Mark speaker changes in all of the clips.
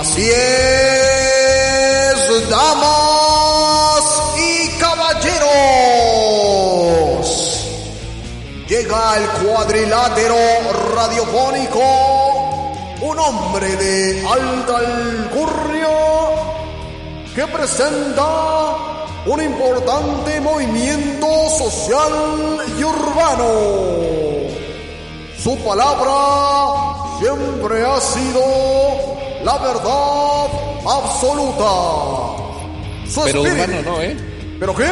Speaker 1: Así es, damas y caballeros. Llega el cuadrilátero radiofónico, un hombre de alta alcurnia que presenta un importante movimiento social y urbano. Su palabra siempre ha sido la verdad absoluta. Su
Speaker 2: Pero
Speaker 1: espíritu-
Speaker 2: urbano no, ¿eh?
Speaker 1: ¿Pero qué?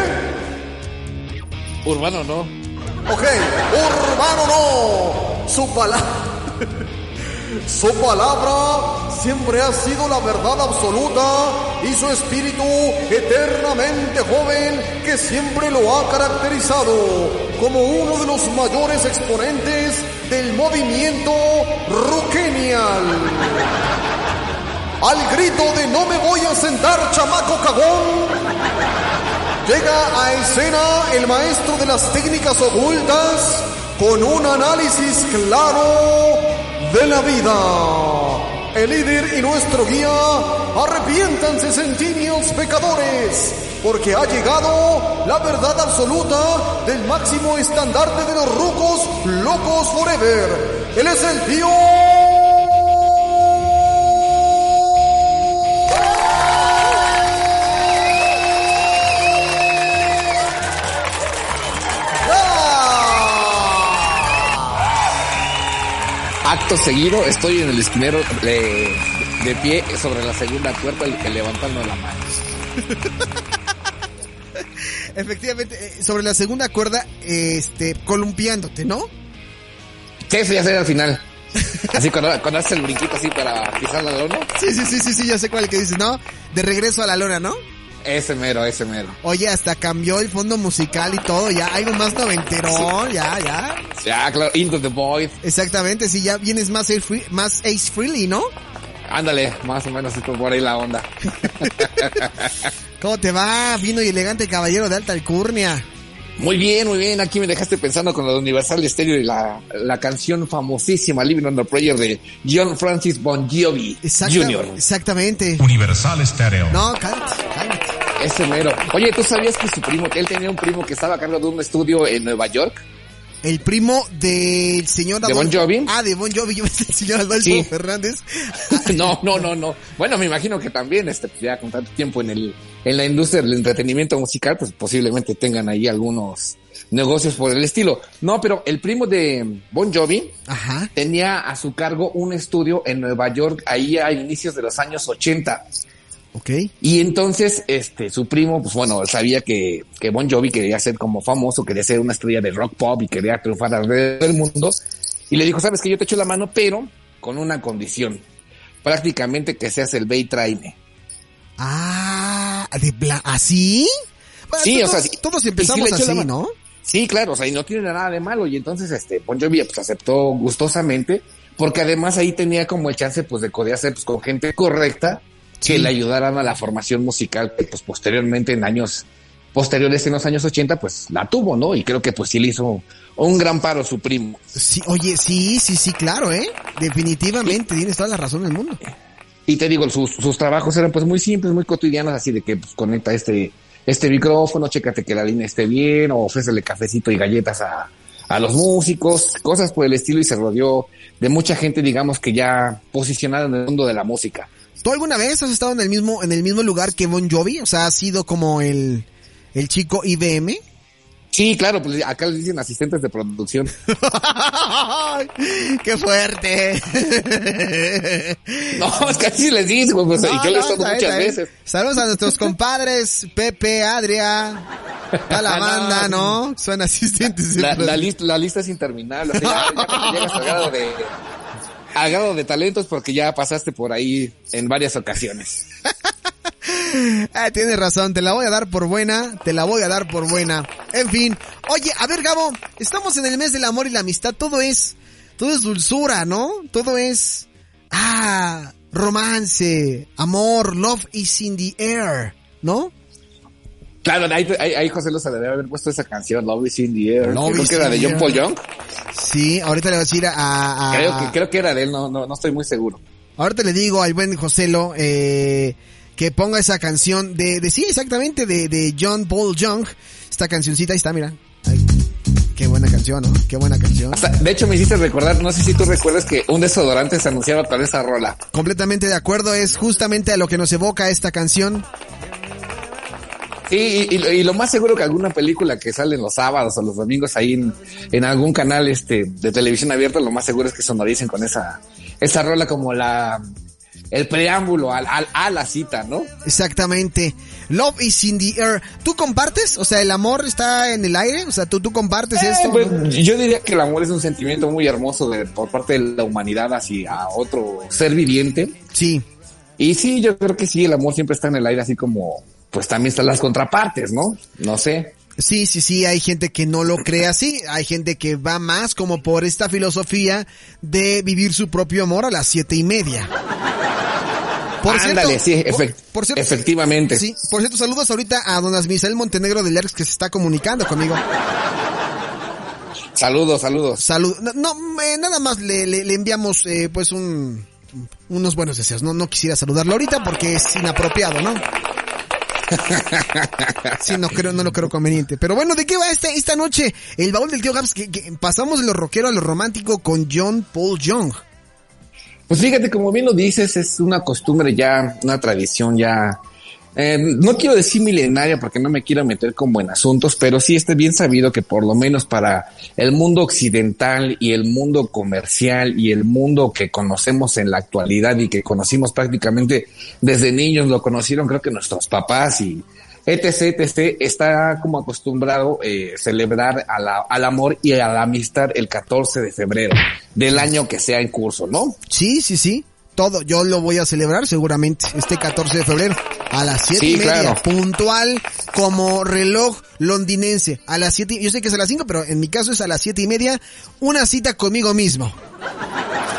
Speaker 2: Urbano no.
Speaker 1: Ok, urbano no. Su palabra. Su palabra siempre ha sido la verdad absoluta y su espíritu eternamente joven que siempre lo ha caracterizado como uno de los mayores exponentes del movimiento rockenial. Al grito de no me voy a sentar, chamaco cagón, llega a escena el maestro de las técnicas ocultas con un análisis claro de la vida. El líder y nuestro guía, arrepiéntanse centenios pecadores, porque ha llegado la verdad absoluta del máximo estandarte de los rucos locos forever. Él es el tío...
Speaker 2: Acto seguido, estoy en el esquinero de, de pie sobre la segunda puerta y levantando la mano.
Speaker 3: Efectivamente, eh, sobre la segunda cuerda, este, columpiándote, ¿no?
Speaker 2: ¿Qué eso ya sería al final? Así cuando, cuando haces el brinquito así para pisar la lona.
Speaker 3: Sí, sí, sí, sí, sí, ya sé cuál que dices, ¿no? De regreso a la lona, ¿no?
Speaker 2: Ese mero, ese mero.
Speaker 3: Oye, hasta cambió el fondo musical y todo, ya, algo más noventerón, ya, ya.
Speaker 2: Ya, claro, Into the Void.
Speaker 3: Exactamente, sí, ya vienes más Ace, Free- más Ace Freely, ¿no?
Speaker 2: Ándale, más o menos esto por ahí la onda.
Speaker 3: ¿Cómo te va? Vino y elegante caballero de alta alcurnia.
Speaker 2: Muy bien, muy bien. Aquí me dejaste pensando con la Universal Stereo y la, la canción famosísima Living on the Prayer de John Francis Bon Jovi
Speaker 3: Exacta-
Speaker 2: Jr.
Speaker 3: Exactamente.
Speaker 4: Universal Stereo.
Speaker 3: No, cálmate, cálmate.
Speaker 2: Ese mero. Oye, ¿tú sabías que su primo, él tenía un primo que estaba a cargo de un estudio en Nueva York?
Speaker 3: El primo del señor
Speaker 2: ¿De Bon Jovi?
Speaker 3: Ah, de Bon Jovi, yo pensé el señor Adolfo
Speaker 2: Sí.
Speaker 3: Fernández.
Speaker 2: No, no, no, no. Bueno, me imagino que también, este, ya con tanto tiempo en el, en la industria del entretenimiento musical, pues posiblemente tengan ahí algunos negocios por el estilo. No, pero el primo de Bon Jovi
Speaker 3: Ajá.
Speaker 2: tenía a su cargo un estudio en Nueva York ahí a inicios de los años 80.
Speaker 3: Ok.
Speaker 2: Y entonces, este, su primo, pues bueno, sabía que, que Bon Jovi quería ser como famoso, quería ser una estrella de rock pop y quería triunfar alrededor del mundo. Y le dijo, sabes que yo te echo la mano, pero con una condición. Prácticamente que seas el Bay Traime.
Speaker 3: Ah, de bla ¿así? Bueno,
Speaker 2: Sí, o
Speaker 3: todos,
Speaker 2: sea, sí.
Speaker 3: todos
Speaker 2: Y sí
Speaker 3: empezamos
Speaker 2: la
Speaker 3: así. ¿no?
Speaker 2: Sí, claro, o sea, y no tiene nada de malo. Y entonces, este, Bon Jovi, pues aceptó gustosamente, porque además ahí tenía como el chance, pues, de codearse, pues, con gente correcta que
Speaker 3: Sí.
Speaker 2: le ayudaran a la formación musical que, pues, posteriormente, en años posteriores, en los años 80, pues, la tuvo, ¿no? Y creo que, pues, sí le hizo un gran paro su primo.
Speaker 3: Sí, oye, sí, sí, sí, claro, ¿eh? Definitivamente, tienes toda la razón del mundo.
Speaker 2: Y te digo, sus, sus trabajos eran, pues, muy simples, muy cotidianos, así de que, pues, conecta este, este micrófono, chécate que la línea esté bien, o ofrécele cafecito y galletas a, a los músicos, cosas por el estilo, y se rodeó de mucha gente, digamos, que ya posicionada en el mundo de la música.
Speaker 3: ¿Tú alguna vez has estado en el mismo, en el mismo lugar que Bon Jovi? O sea, has sido como el, el chico IBM.
Speaker 2: Sí, claro, pues acá les dicen asistentes de producción.
Speaker 3: ¡Qué fuerte!
Speaker 2: No, es que así les digo, pues, y
Speaker 3: No,
Speaker 2: yo lo he
Speaker 3: no,
Speaker 2: muchas
Speaker 3: está
Speaker 2: veces.
Speaker 3: Saludos a nuestros compadres, Pepe, Adria, Está la banda, ¿no? Son asistentes.
Speaker 2: La, la, lista, la lista es interminable. O sea, ya, ya cuando llegas al grado de, grado de talentos porque ya pasaste por ahí en varias ocasiones.
Speaker 3: ah, tienes razón, te la voy a dar por buena, te la voy a dar por buena. En fin, oye, a ver Gabo, estamos en el mes del amor y la amistad, todo es, todo es dulzura, ¿no? Todo es, ah, romance, amor, love is in the air, ¿no?
Speaker 2: Claro, ahí, ahí, ahí José Lo se debe haber puesto esa canción, Love is in the air.
Speaker 3: Love
Speaker 2: creo que era de John. Paul Young.
Speaker 3: Sí, ahorita le voy a decir a... a-
Speaker 2: Creo que, creo que era de él, no, no, no estoy muy seguro.
Speaker 3: Ahorita le digo al buen Joselo eh, que ponga esa canción de, de sí, exactamente, de, de John Paul Young. Esta cancioncita, ahí está, mira. Ay, qué buena canción, ¿no? Qué buena canción.
Speaker 2: Hasta, de hecho, me hiciste recordar, no sé si tú recuerdas que un desodorante se anunciaba con esa rola.
Speaker 3: Completamente de acuerdo, es justamente a lo que nos evoca esta canción.
Speaker 2: Y, y- y lo más seguro que alguna película que sale en los sábados o los domingos ahí en, en algún canal este de televisión abierta, lo más seguro es que sonoricen con esa, esa rola como la el preámbulo al, al- a la cita, ¿no?
Speaker 3: Exactamente. Love is in the air. ¿Tú compartes? O sea, el amor está en el aire. O sea, tú, tú compartes
Speaker 2: Eh,
Speaker 3: esto.
Speaker 2: pues, yo diría que el amor es un sentimiento muy hermoso de, por parte de la humanidad hacia otro ser viviente.
Speaker 3: Sí.
Speaker 2: Y sí, yo creo que sí, el amor siempre está en el aire, así como, pues también están las contrapartes, ¿no? No sé.
Speaker 3: Sí, sí, sí, hay gente que no lo cree así, hay gente que va más como por esta filosofía de vivir su propio amor a las siete y media.
Speaker 2: Ándale, sí, efect-
Speaker 3: por cierto,
Speaker 2: efectivamente.
Speaker 3: Sí, por cierto, saludos ahorita a don Misael Montenegro del ERX que se está comunicando conmigo.
Speaker 2: Saludos, saludos.
Speaker 3: Salud, no, no, eh, nada más le, le, le enviamos eh, pues un unos buenos deseos. No, no quisiera saludarlo ahorita porque es inapropiado, ¿no? Sí, no creo, no lo creo conveniente. Pero bueno, ¿de qué va esta, esta noche? El baúl del tío Gabs, que, que pasamos de lo rockero a lo romántico con John Paul Young.
Speaker 2: Pues fíjate, como bien lo dices, es una costumbre ya, una tradición ya, eh, no quiero decir milenaria porque no me quiero meter como en asuntos, pero sí está bien sabido que por lo menos para el mundo occidental y el mundo comercial y el mundo que conocemos en la actualidad y que conocimos prácticamente desde niños, lo conocieron creo que nuestros papás y etc, etc, está como acostumbrado eh, celebrar al amor y a la amistad el 14 de febrero del año que sea en curso, ¿no?
Speaker 3: Sí, sí, sí. Todo, yo lo voy a celebrar seguramente este 14 de febrero a las siete
Speaker 2: Sí,
Speaker 3: y media,
Speaker 2: claro.
Speaker 3: puntual como reloj londinense. A las siete, yo sé que es a las cinco, pero en mi caso es a las siete y media, una cita conmigo mismo.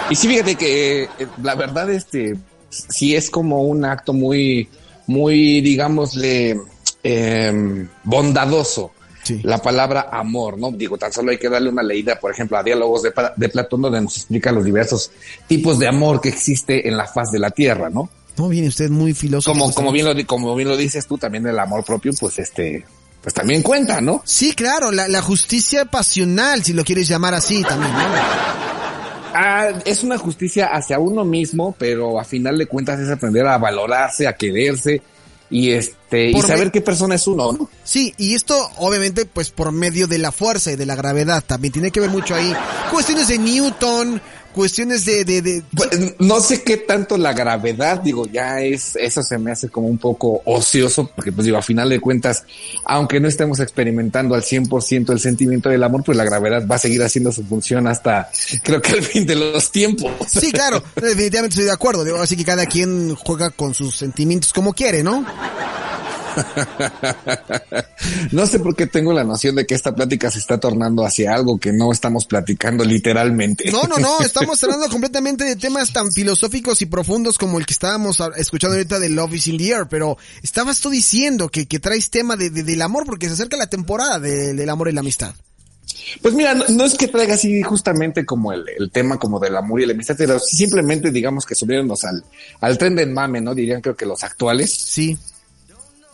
Speaker 2: Y sí, fíjate que eh, la verdad, este, sí es como un acto muy, muy, digámosle, eh, bondadoso.
Speaker 3: Sí.
Speaker 2: La palabra amor, ¿no? Digo, tan solo hay que darle una leída, por ejemplo, a diálogos de, Platón, donde nos explica los diversos tipos de amor que existe en la faz de la tierra, ¿no?
Speaker 3: No, viene usted muy filósofo.
Speaker 2: Como, como bien lo, como bien lo dices tú, también el amor propio, pues este, pues también cuenta, ¿no?
Speaker 3: Sí, claro, la, la justicia pasional, si lo quieres llamar así también, ¿no?
Speaker 2: Ah, es una justicia hacia uno mismo, pero a final de cuentas es aprender a valorarse, a quererse y este, y saber qué persona es uno, ¿no?
Speaker 3: Sí, y esto obviamente pues por medio de la fuerza y de la gravedad, también tiene que ver mucho ahí. Cuestiones de Newton, cuestiones de... de, de
Speaker 2: Pues, no sé qué tanto la gravedad, digo, ya es, eso se me hace como un poco ocioso, porque pues digo, a final de cuentas, aunque no estemos experimentando al 100% el sentimiento del amor, pues la gravedad va a seguir haciendo su función hasta, creo que al fin de los tiempos.
Speaker 3: Sí, claro, definitivamente estoy de acuerdo. Digo, así que cada quien juega con sus sentimientos como quiere, ¿no?
Speaker 2: No sé por qué tengo la noción de que esta plática se está tornando hacia algo que no estamos platicando literalmente.
Speaker 3: No, no, no, estamos hablando completamente de temas tan filosóficos y profundos como el que estábamos escuchando ahorita de Love is in the Air, pero estabas tú diciendo que, que traes tema de, de- del amor porque se acerca la temporada de- del amor y la amistad.
Speaker 2: Pues mira, no, no es que traiga así justamente como el, el tema como del amor y la amistad, pero simplemente digamos que subiéndonos al, al tren del mame, ¿no? Dirían creo que los actuales,
Speaker 3: Sí,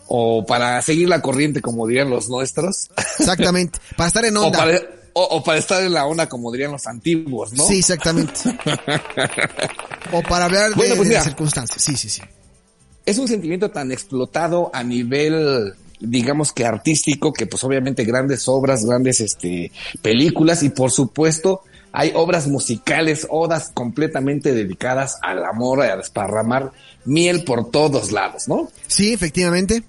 Speaker 2: o para seguir la corriente como dirían los nuestros,
Speaker 3: exactamente. Para estar en
Speaker 2: o
Speaker 3: onda.
Speaker 2: para, o, o para estar en la onda como dirían los antiguos, ¿no?
Speaker 3: Sí, exactamente. o para hablar de,
Speaker 2: Bueno, pues
Speaker 3: de circunstancias. Sí, sí, sí.
Speaker 2: es un sentimiento tan explotado a nivel digamos que artístico que pues obviamente grandes obras grandes este películas y por supuesto hay obras musicales odas completamente dedicadas al amor a desparramar miel por todos lados no
Speaker 3: Sí, efectivamente.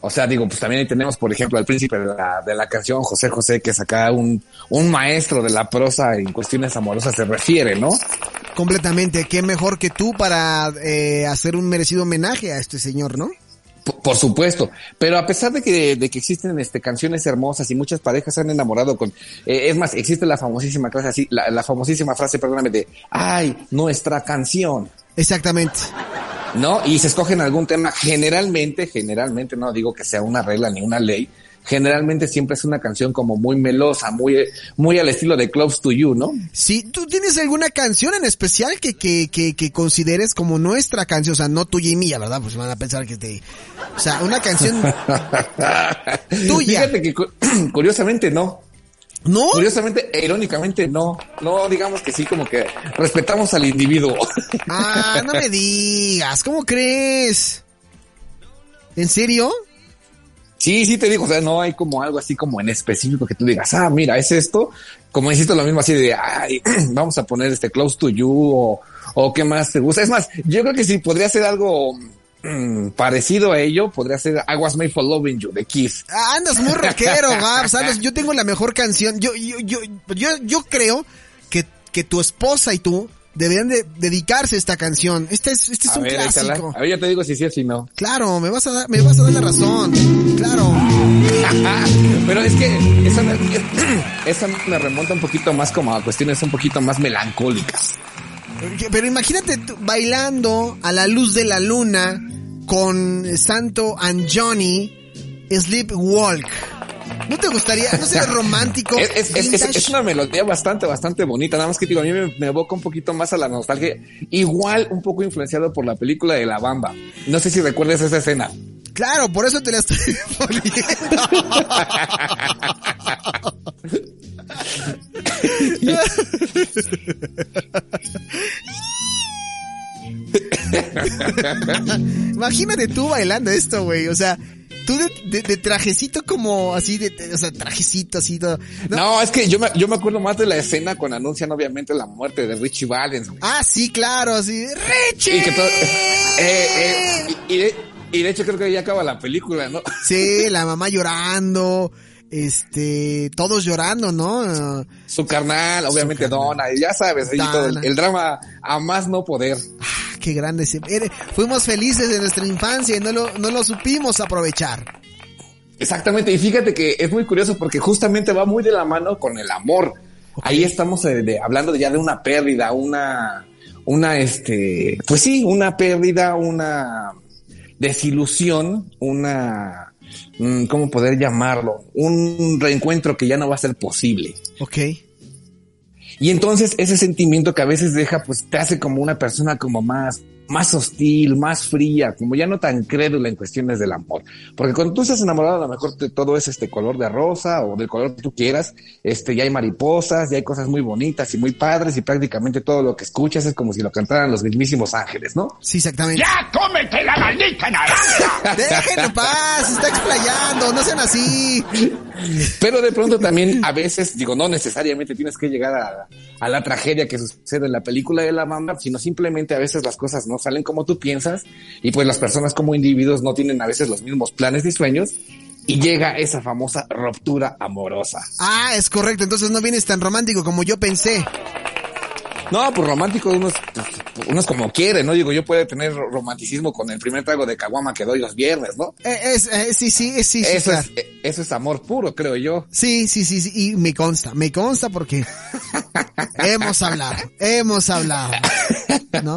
Speaker 2: O sea, digo, pues también ahí tenemos, por ejemplo, al príncipe de la, de la canción, José José, que es acá un, un maestro de la prosa en cuestiones amorosas se refiere, ¿no?
Speaker 3: Completamente. Qué mejor que tú para eh, hacer un merecido homenaje a este señor, ¿no?
Speaker 2: Por, supuesto, pero a pesar de que, de que existen este, canciones hermosas y muchas parejas se han enamorado con, eh, es más, existe la famosísima clase así, la, la famosísima frase, perdóname, de, ay, nuestra canción.
Speaker 3: Exactamente.
Speaker 2: ¿No? Y se escogen algún tema, generalmente, generalmente, no digo que sea una regla ni una ley, generalmente siempre es una canción como muy melosa, muy, muy al estilo de Close to You, ¿no?
Speaker 3: Sí, ¿tú tienes alguna canción en especial que, que, que, que consideres como nuestra canción? O sea, no tuya y mía, ¿verdad? Pues van a pensar que te... O sea, una canción tuya.
Speaker 2: Fíjate que cu- curiosamente no.
Speaker 3: ¿No?
Speaker 2: Curiosamente, e irónicamente no. No, digamos que sí, como que respetamos al individuo.
Speaker 3: Ah, no me digas, ¿cómo crees? ¿En serio?
Speaker 2: Sí, sí te digo, o sea, no hay como algo así como en específico que tú digas, ah, mira, es esto. Como hiciste lo mismo así de, ay, vamos a poner este close to you o, o qué más te gusta. Es más, yo creo que sí podría ser algo mm, parecido a ello, podría ser I was made for loving you de Kiss.
Speaker 3: Ah, Andas muy rockero, Gab, ¿sabes? Yo tengo la mejor canción. Yo, yo, yo, yo, yo creo que, que tu esposa y tú deberían de dedicarse a esta canción. Este es, este es
Speaker 2: A
Speaker 3: un
Speaker 2: ver, échala.
Speaker 3: clásico.
Speaker 2: A ver, yo te digo si sí o si no.
Speaker 3: Claro, me vas a dar, me vas a dar la razón. Claro.
Speaker 2: Pero es que esa me, esa me remonta un poquito más como a cuestiones un poquito más melancólicas.
Speaker 3: Pero imagínate tú bailando a la luz de la luna con Santo and Johnny Sleepwalk. ¿No te gustaría? ¿No sería romántico?
Speaker 2: Es, es- es- es-
Speaker 3: vintage?
Speaker 2: es una melodía bastante, bastante bonita. Nada más que digo, a mí me, me evoca un poquito más a la nostalgia. Igual un poco influenciado por la película de La Bamba. No sé si recuerdas esa escena.
Speaker 3: Claro, por eso te la estoy poniendo. Imagínate tú bailando esto, güey. O sea, tú de, de- de trajecito como así, de, de- o sea, trajecito así todo.
Speaker 2: No,
Speaker 3: No.
Speaker 2: es que yo me, yo me acuerdo más de la escena cuando anuncian obviamente la muerte de Richie Valens. güey.
Speaker 3: Ah, sí, claro, así. ¡Richie!
Speaker 2: Y que todo, eh, eh, y, y de, y de hecho creo que ahí acaba la película, ¿no?
Speaker 3: Sí, la mamá llorando, este, todos llorando, ¿no?
Speaker 2: Su carnal, obviamente Donna, y ya sabes, todo el,
Speaker 3: Donna.
Speaker 2: el drama a más no poder.
Speaker 3: Ah, qué grande Fuimos felices en nuestra infancia y no lo, no lo supimos aprovechar.
Speaker 2: Exactamente, y fíjate que es muy curioso porque justamente va muy de la mano con el amor. Ahí estamos eh, de- hablando ya de una pérdida, una, una, este, pues sí, una pérdida, una desilusión, una, ¿cómo poder llamarlo? Un reencuentro que ya no va a ser posible.
Speaker 3: Ok.
Speaker 2: Y entonces ese sentimiento que a veces deja, pues te hace como una persona como más, más hostil, más fría, como ya no tan crédula en cuestiones del amor. Porque cuando tú estás enamorado, a lo mejor te- todo es este color de rosa o del color que tú quieras, este, ya hay mariposas, ya hay cosas muy bonitas y muy padres y prácticamente todo lo que escuchas es como si lo cantaran los mismísimos ángeles, ¿no?
Speaker 3: Sí, exactamente.
Speaker 4: ¡Ya cómete la maldita naranja!
Speaker 3: Déjenlo en paz, se está explayando, no sean así.
Speaker 2: Pero de pronto también a veces, digo, no necesariamente tienes que llegar a, a la tragedia que sucede en la película de la mamá, sino simplemente a veces las cosas no salen como tú piensas y pues las personas como individuos no tienen a veces los mismos planes y sueños y llega esa famosa ruptura amorosa.
Speaker 3: Ah, es correcto, entonces no vienes tan romántico como yo pensé.
Speaker 2: No, pues romántico uno es, pues, uno es como quiere, ¿no? Digo, yo puedo tener romanticismo con el primer trago de caguama que doy los viernes, ¿no?
Speaker 3: Eh, es, eh, sí, sí, sí, sí,
Speaker 2: Eso
Speaker 3: claro.
Speaker 2: es, eh, eso es amor puro, creo yo.
Speaker 3: Sí, sí, sí, sí, y me consta, me consta porque hemos hablado, hemos hablado, ¿no?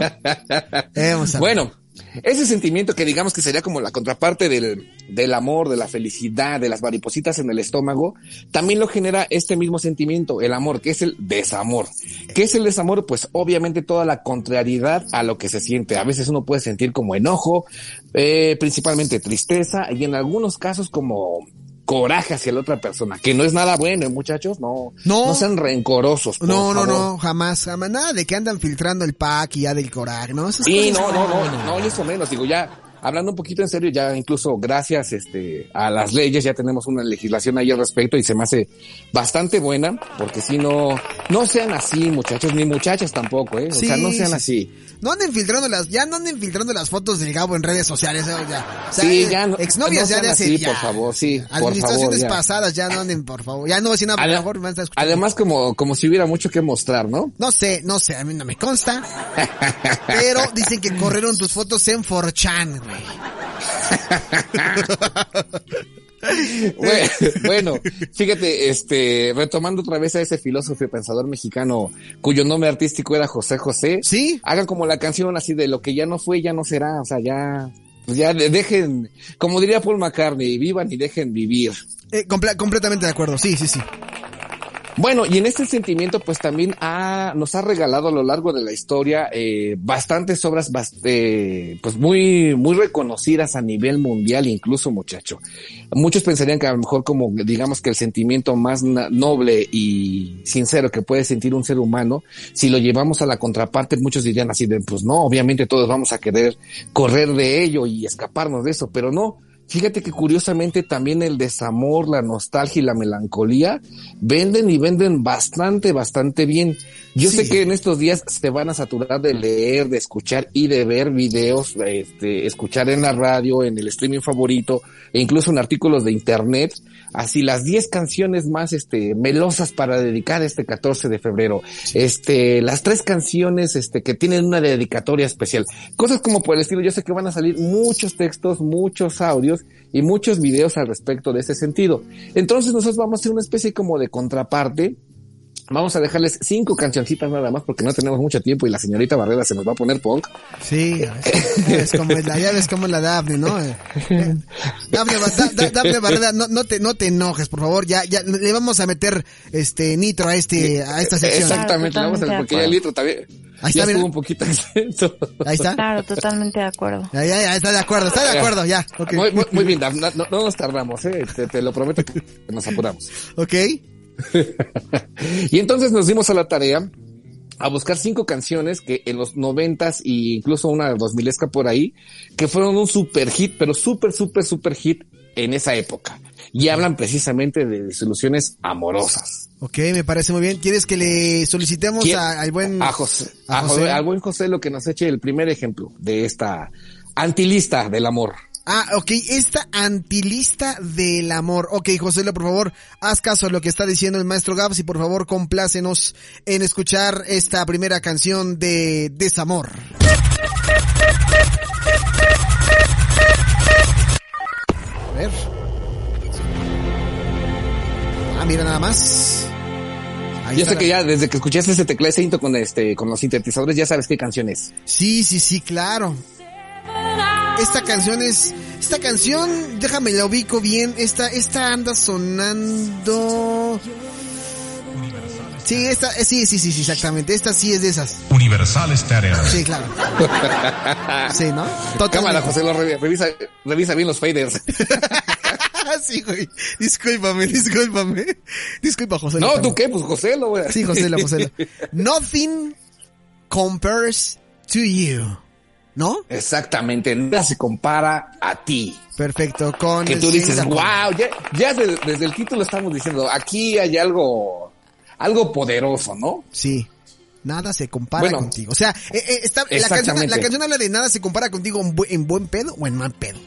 Speaker 3: Hemos hablado.
Speaker 2: Bueno, ese sentimiento que digamos que sería como la contraparte del, del amor, de la felicidad, de las maripositas en el estómago, también lo genera este mismo sentimiento, el amor, que es el desamor. ¿Qué es el desamor? Pues obviamente toda la contrariedad a lo que se siente. A veces uno puede sentir como enojo, eh, principalmente tristeza y en algunos casos como coraje hacia la otra persona, que no es nada bueno, ¿eh, muchachos, no,
Speaker 3: No.
Speaker 2: no sean rencorosos. por
Speaker 3: No, no,
Speaker 2: favor.
Speaker 3: no, jamás, jamás, nada de que andan filtrando el pack y ya del coraje, ¿no? Esas
Speaker 2: Sí, no, no, no, no, y eso menos, digo, ya, hablando un poquito en serio, ya incluso gracias este, a las leyes ya tenemos una legislación ahí al respecto y se me hace bastante buena, porque si no, no sean así muchachos, ni muchachas tampoco, eh. O sea, no sean
Speaker 3: sí.
Speaker 2: así.
Speaker 3: No anden filtrando las, ya no anden filtrando las fotos del Gabo en redes sociales, eh, ya. O sea,
Speaker 2: Sí,
Speaker 3: eh,
Speaker 2: ya no-
Speaker 3: exnovias
Speaker 2: no
Speaker 3: ya de hace
Speaker 2: así,
Speaker 3: ya.
Speaker 2: por favor, sí, por
Speaker 3: Administraciones
Speaker 2: favor, ya.
Speaker 3: pasadas ya no anden, por favor. Ya no decir nada, por favor, me van a estar escuchando.
Speaker 2: Además, como, como si hubiera mucho que mostrar, ¿no?
Speaker 3: No sé, no sé, a mí no me consta. pero dicen que corrieron tus fotos en 4chan, güey.
Speaker 2: Bueno, fíjate, este, retomando otra vez a ese filósofo y pensador mexicano cuyo nombre artístico era José José.
Speaker 3: Sí.
Speaker 2: Hagan como la canción así de lo que ya no fue, ya no será, o sea, ya, pues ya de- dejen, como diría Paul McCartney, vivan y dejen vivir.
Speaker 3: Eh, comple- completamente de acuerdo, sí, sí, sí.
Speaker 2: Bueno, y en este sentimiento, pues también ha, nos ha regalado a lo largo de la historia eh, bastantes obras, bast- eh, pues muy, muy reconocidas a nivel mundial, incluso muchacho. Muchos pensarían que a lo mejor como digamos que el sentimiento más noble y sincero que puede sentir un ser humano, si lo llevamos a la contraparte, muchos dirían así de, pues no, obviamente todos vamos a querer correr de ello y escaparnos de eso, pero no. Fíjate que curiosamente también el desamor, la nostalgia y la melancolía venden y venden bastante, bastante bien. Yo
Speaker 3: Sí.
Speaker 2: sé que en estos días se van a saturar de leer, de escuchar y de ver videos, este, escuchar en la radio, en el streaming favorito, e incluso en artículos de internet, así las 10 canciones más, este, melosas para dedicar este 14 de febrero. Este, las tres canciones, este, que tienen una dedicatoria especial. Cosas como por el estilo, yo sé que van a salir muchos textos, muchos audios y muchos videos al respecto de ese sentido. Entonces nosotros vamos a hacer una especie como de contraparte. Vamos a dejarles cinco cancioncitas nada más porque no tenemos mucho tiempo y la señorita Barrera se nos va a poner punk.
Speaker 3: Sí, ya ves, ya ves cómo es la, ya ves cómo es la Daphne, ¿no? Eh, eh, Daphne, Ba- Da- Da- Daphne Barrera, no, no te, no te enojes, por favor, ya, ya, le vamos a meter, este, nitro a este, a esta sección.
Speaker 2: Exactamente,
Speaker 5: Claro,
Speaker 2: vamos a porque
Speaker 5: de
Speaker 2: ya el litro también.
Speaker 3: Ahí
Speaker 2: ya
Speaker 3: está,
Speaker 2: estuvo
Speaker 3: mira.
Speaker 2: un poquito extenso.
Speaker 3: Ahí está.
Speaker 5: Claro, totalmente de acuerdo.
Speaker 3: Ya, ya, ya, está de acuerdo, está de acuerdo, ya. Ok.
Speaker 2: Muy, muy, muy bien, Daf, no, no- no nos tardamos, eh, te, te lo prometo que nos apuramos.
Speaker 3: Ok.
Speaker 2: y entonces nos dimos a la tarea a buscar cinco canciones que en los noventas y incluso una dos milesca por ahí, que fueron un super hit, pero súper, súper, súper hit en esa época. Y hablan precisamente de desilusiones amorosas.
Speaker 3: Ok, me parece muy bien. ¿Quieres que le solicitemos al buen...
Speaker 2: a José,
Speaker 3: a José?
Speaker 2: José- al buen José lo que nos eche el primer ejemplo de esta antilista del amor.
Speaker 3: Ah, ok, esta antilista del amor. Ok, José, por favor, haz caso a lo que está diciendo el maestro Gabs y por favor complácenos en escuchar esta primera canción de Desamor. A ver. Ah, mira nada más. Ahí
Speaker 2: Yo sé que ya desde que escuchaste ese tecladito con este, con los sintetizadores ya sabes qué canción es.
Speaker 3: Sí, sí, sí, claro. Esta canción es, esta canción, déjame la ubico bien, esta, esta anda sonando. Sí, esta, eh, sí, sí, sí, sí, exactamente, esta sí es de esas.
Speaker 6: Universal Stereo.
Speaker 3: Sí, claro. Sí, ¿no? Totalmente.
Speaker 2: Cámara, José, lo revi- revisa, revisa bien los faders.
Speaker 3: sí, güey. Discúlpame, discúlpame. Disculpa, José.
Speaker 2: No, ¿tú qué? Pues José lo güey.
Speaker 3: Sí, José, José. Nothing compares to you. ¿No?
Speaker 2: Exactamente, nada se compara a ti.
Speaker 3: Perfecto, con...
Speaker 2: Que tú dices, wow, ya, ya de- desde el título estamos diciendo, aquí hay algo, algo poderoso, ¿no?
Speaker 3: Sí. Nada se compara
Speaker 2: Bueno.
Speaker 3: contigo. O sea, eh, eh, está, la, canción, la canción habla de nada se compara contigo en, bu- en buen pedo o en mal pedo.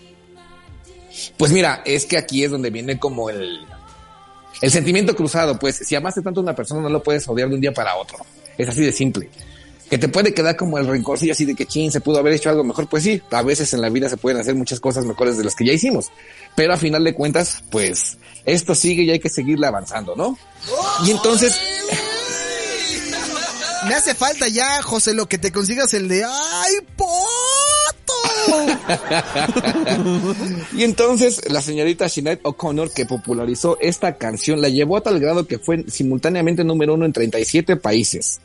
Speaker 2: Pues mira, es que aquí es donde viene como el, el sentimiento cruzado, pues si amaste tanto a una persona no lo puedes odiar de un día para otro. Es así de simple. Que te puede quedar como el rencorcillo así de que chin, se pudo haber hecho algo mejor. Pues sí, a veces en la vida se pueden hacer muchas cosas mejores de las que ya hicimos. Pero a final de cuentas, pues esto sigue y hay que seguirle avanzando, ¿no? Y entonces,
Speaker 3: Me hace falta ya, José, lo que te consigas el de ¡Ay, poto!
Speaker 2: y entonces la señorita Sinead O'Connor que popularizó esta canción la llevó a tal grado que fue simultáneamente número uno en 37 países.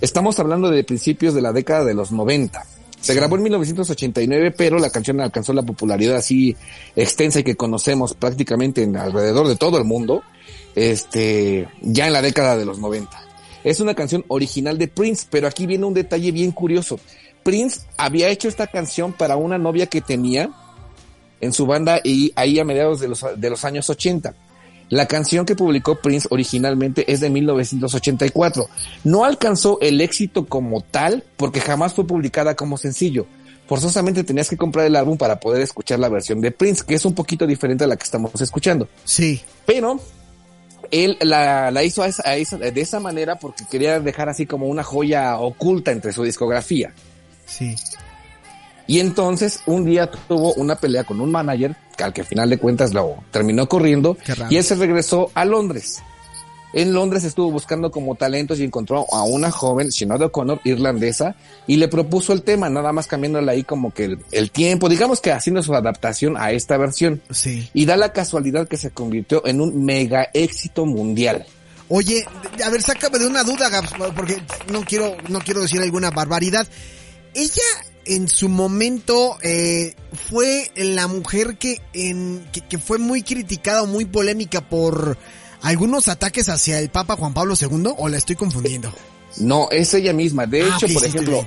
Speaker 2: Estamos hablando de principios de la década de los 90. Se grabó en 1989, pero la canción alcanzó la popularidad así extensa y que conocemos prácticamente en alrededor de todo el mundo, este, ya en la década de los 90. Es una canción original de Prince, pero aquí viene un detalle bien curioso. Prince había hecho esta canción para una novia que tenía en su banda y ahí a mediados de los, de los años 80. La canción que publicó Prince originalmente es de 1984. No alcanzó el éxito como tal porque jamás fue publicada como sencillo. Forzosamente tenías que comprar el álbum para poder escuchar la versión de Prince, que es un poquito diferente a la que estamos escuchando.
Speaker 3: Sí.
Speaker 2: Pero él la, la hizo a esa- a esa- de esa manera porque quería dejar así como una joya oculta entre su discografía.
Speaker 3: Sí.
Speaker 2: Y entonces un día tuvo una pelea con un manager que al que al final de cuentas lo terminó corriendo y él se regresó a Londres. En Londres estuvo buscando como talentos y encontró a una joven, Sinead O'Connor, irlandesa, y le propuso el tema, nada más cambiándole ahí como que el, el tiempo, digamos que haciendo su adaptación a esta versión.
Speaker 3: Sí.
Speaker 2: Y da la casualidad que se convirtió en un mega éxito mundial.
Speaker 3: Oye, a ver, sácame de una duda, Gabs, porque no quiero, no quiero decir alguna barbaridad. Ella en su momento eh, fue la mujer que, en, que, que fue muy criticada o muy polémica por algunos ataques hacia el Papa Juan Pablo II, o la estoy confundiendo.
Speaker 2: No, es ella misma. De
Speaker 3: Ah,
Speaker 2: hecho, por ejemplo,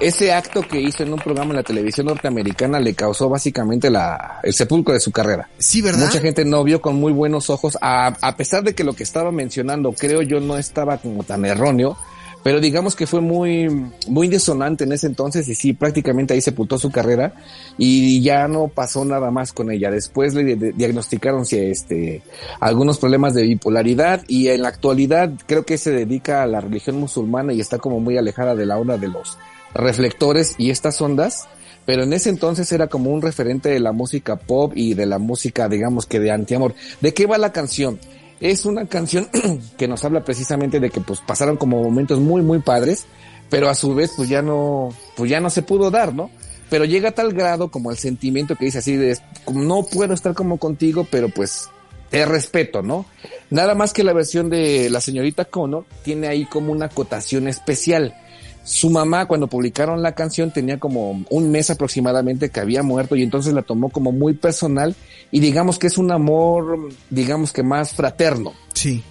Speaker 2: ese acto que hizo en un programa en la televisión norteamericana le causó básicamente la, el sepulcro de su carrera.
Speaker 3: Sí, ¿verdad?
Speaker 2: Mucha gente no vio con muy buenos ojos, a, a pesar de que lo que estaba mencionando, creo yo, no estaba como tan erróneo, pero digamos que fue muy, muy disonante en ese entonces y sí, prácticamente ahí sepultó su carrera y ya no pasó nada más con ella. Después le diagnosticaron si, este, algunos problemas de bipolaridad y en la actualidad creo que se dedica a la religión musulmana y está como muy alejada de la onda de los reflectores y estas ondas pero en ese entonces era como un referente de la música pop y de la música, digamos que de antiamor. ¿De qué va la canción? Es una canción que nos habla precisamente de que pues pasaron como momentos muy muy padres, pero a su vez pues ya no pues ya no se pudo dar, ¿no? Pero llega a tal grado como el sentimiento que dice así de no puedo estar como contigo, pero pues te respeto, ¿no? Nada más que la versión de la señorita Connor tiene ahí como una acotación especial. Su mamá cuando publicaron la canción tenía como un mes aproximadamente que había muerto y entonces la tomó como muy personal y digamos que es un amor, digamos que más fraterno.
Speaker 3: Sí.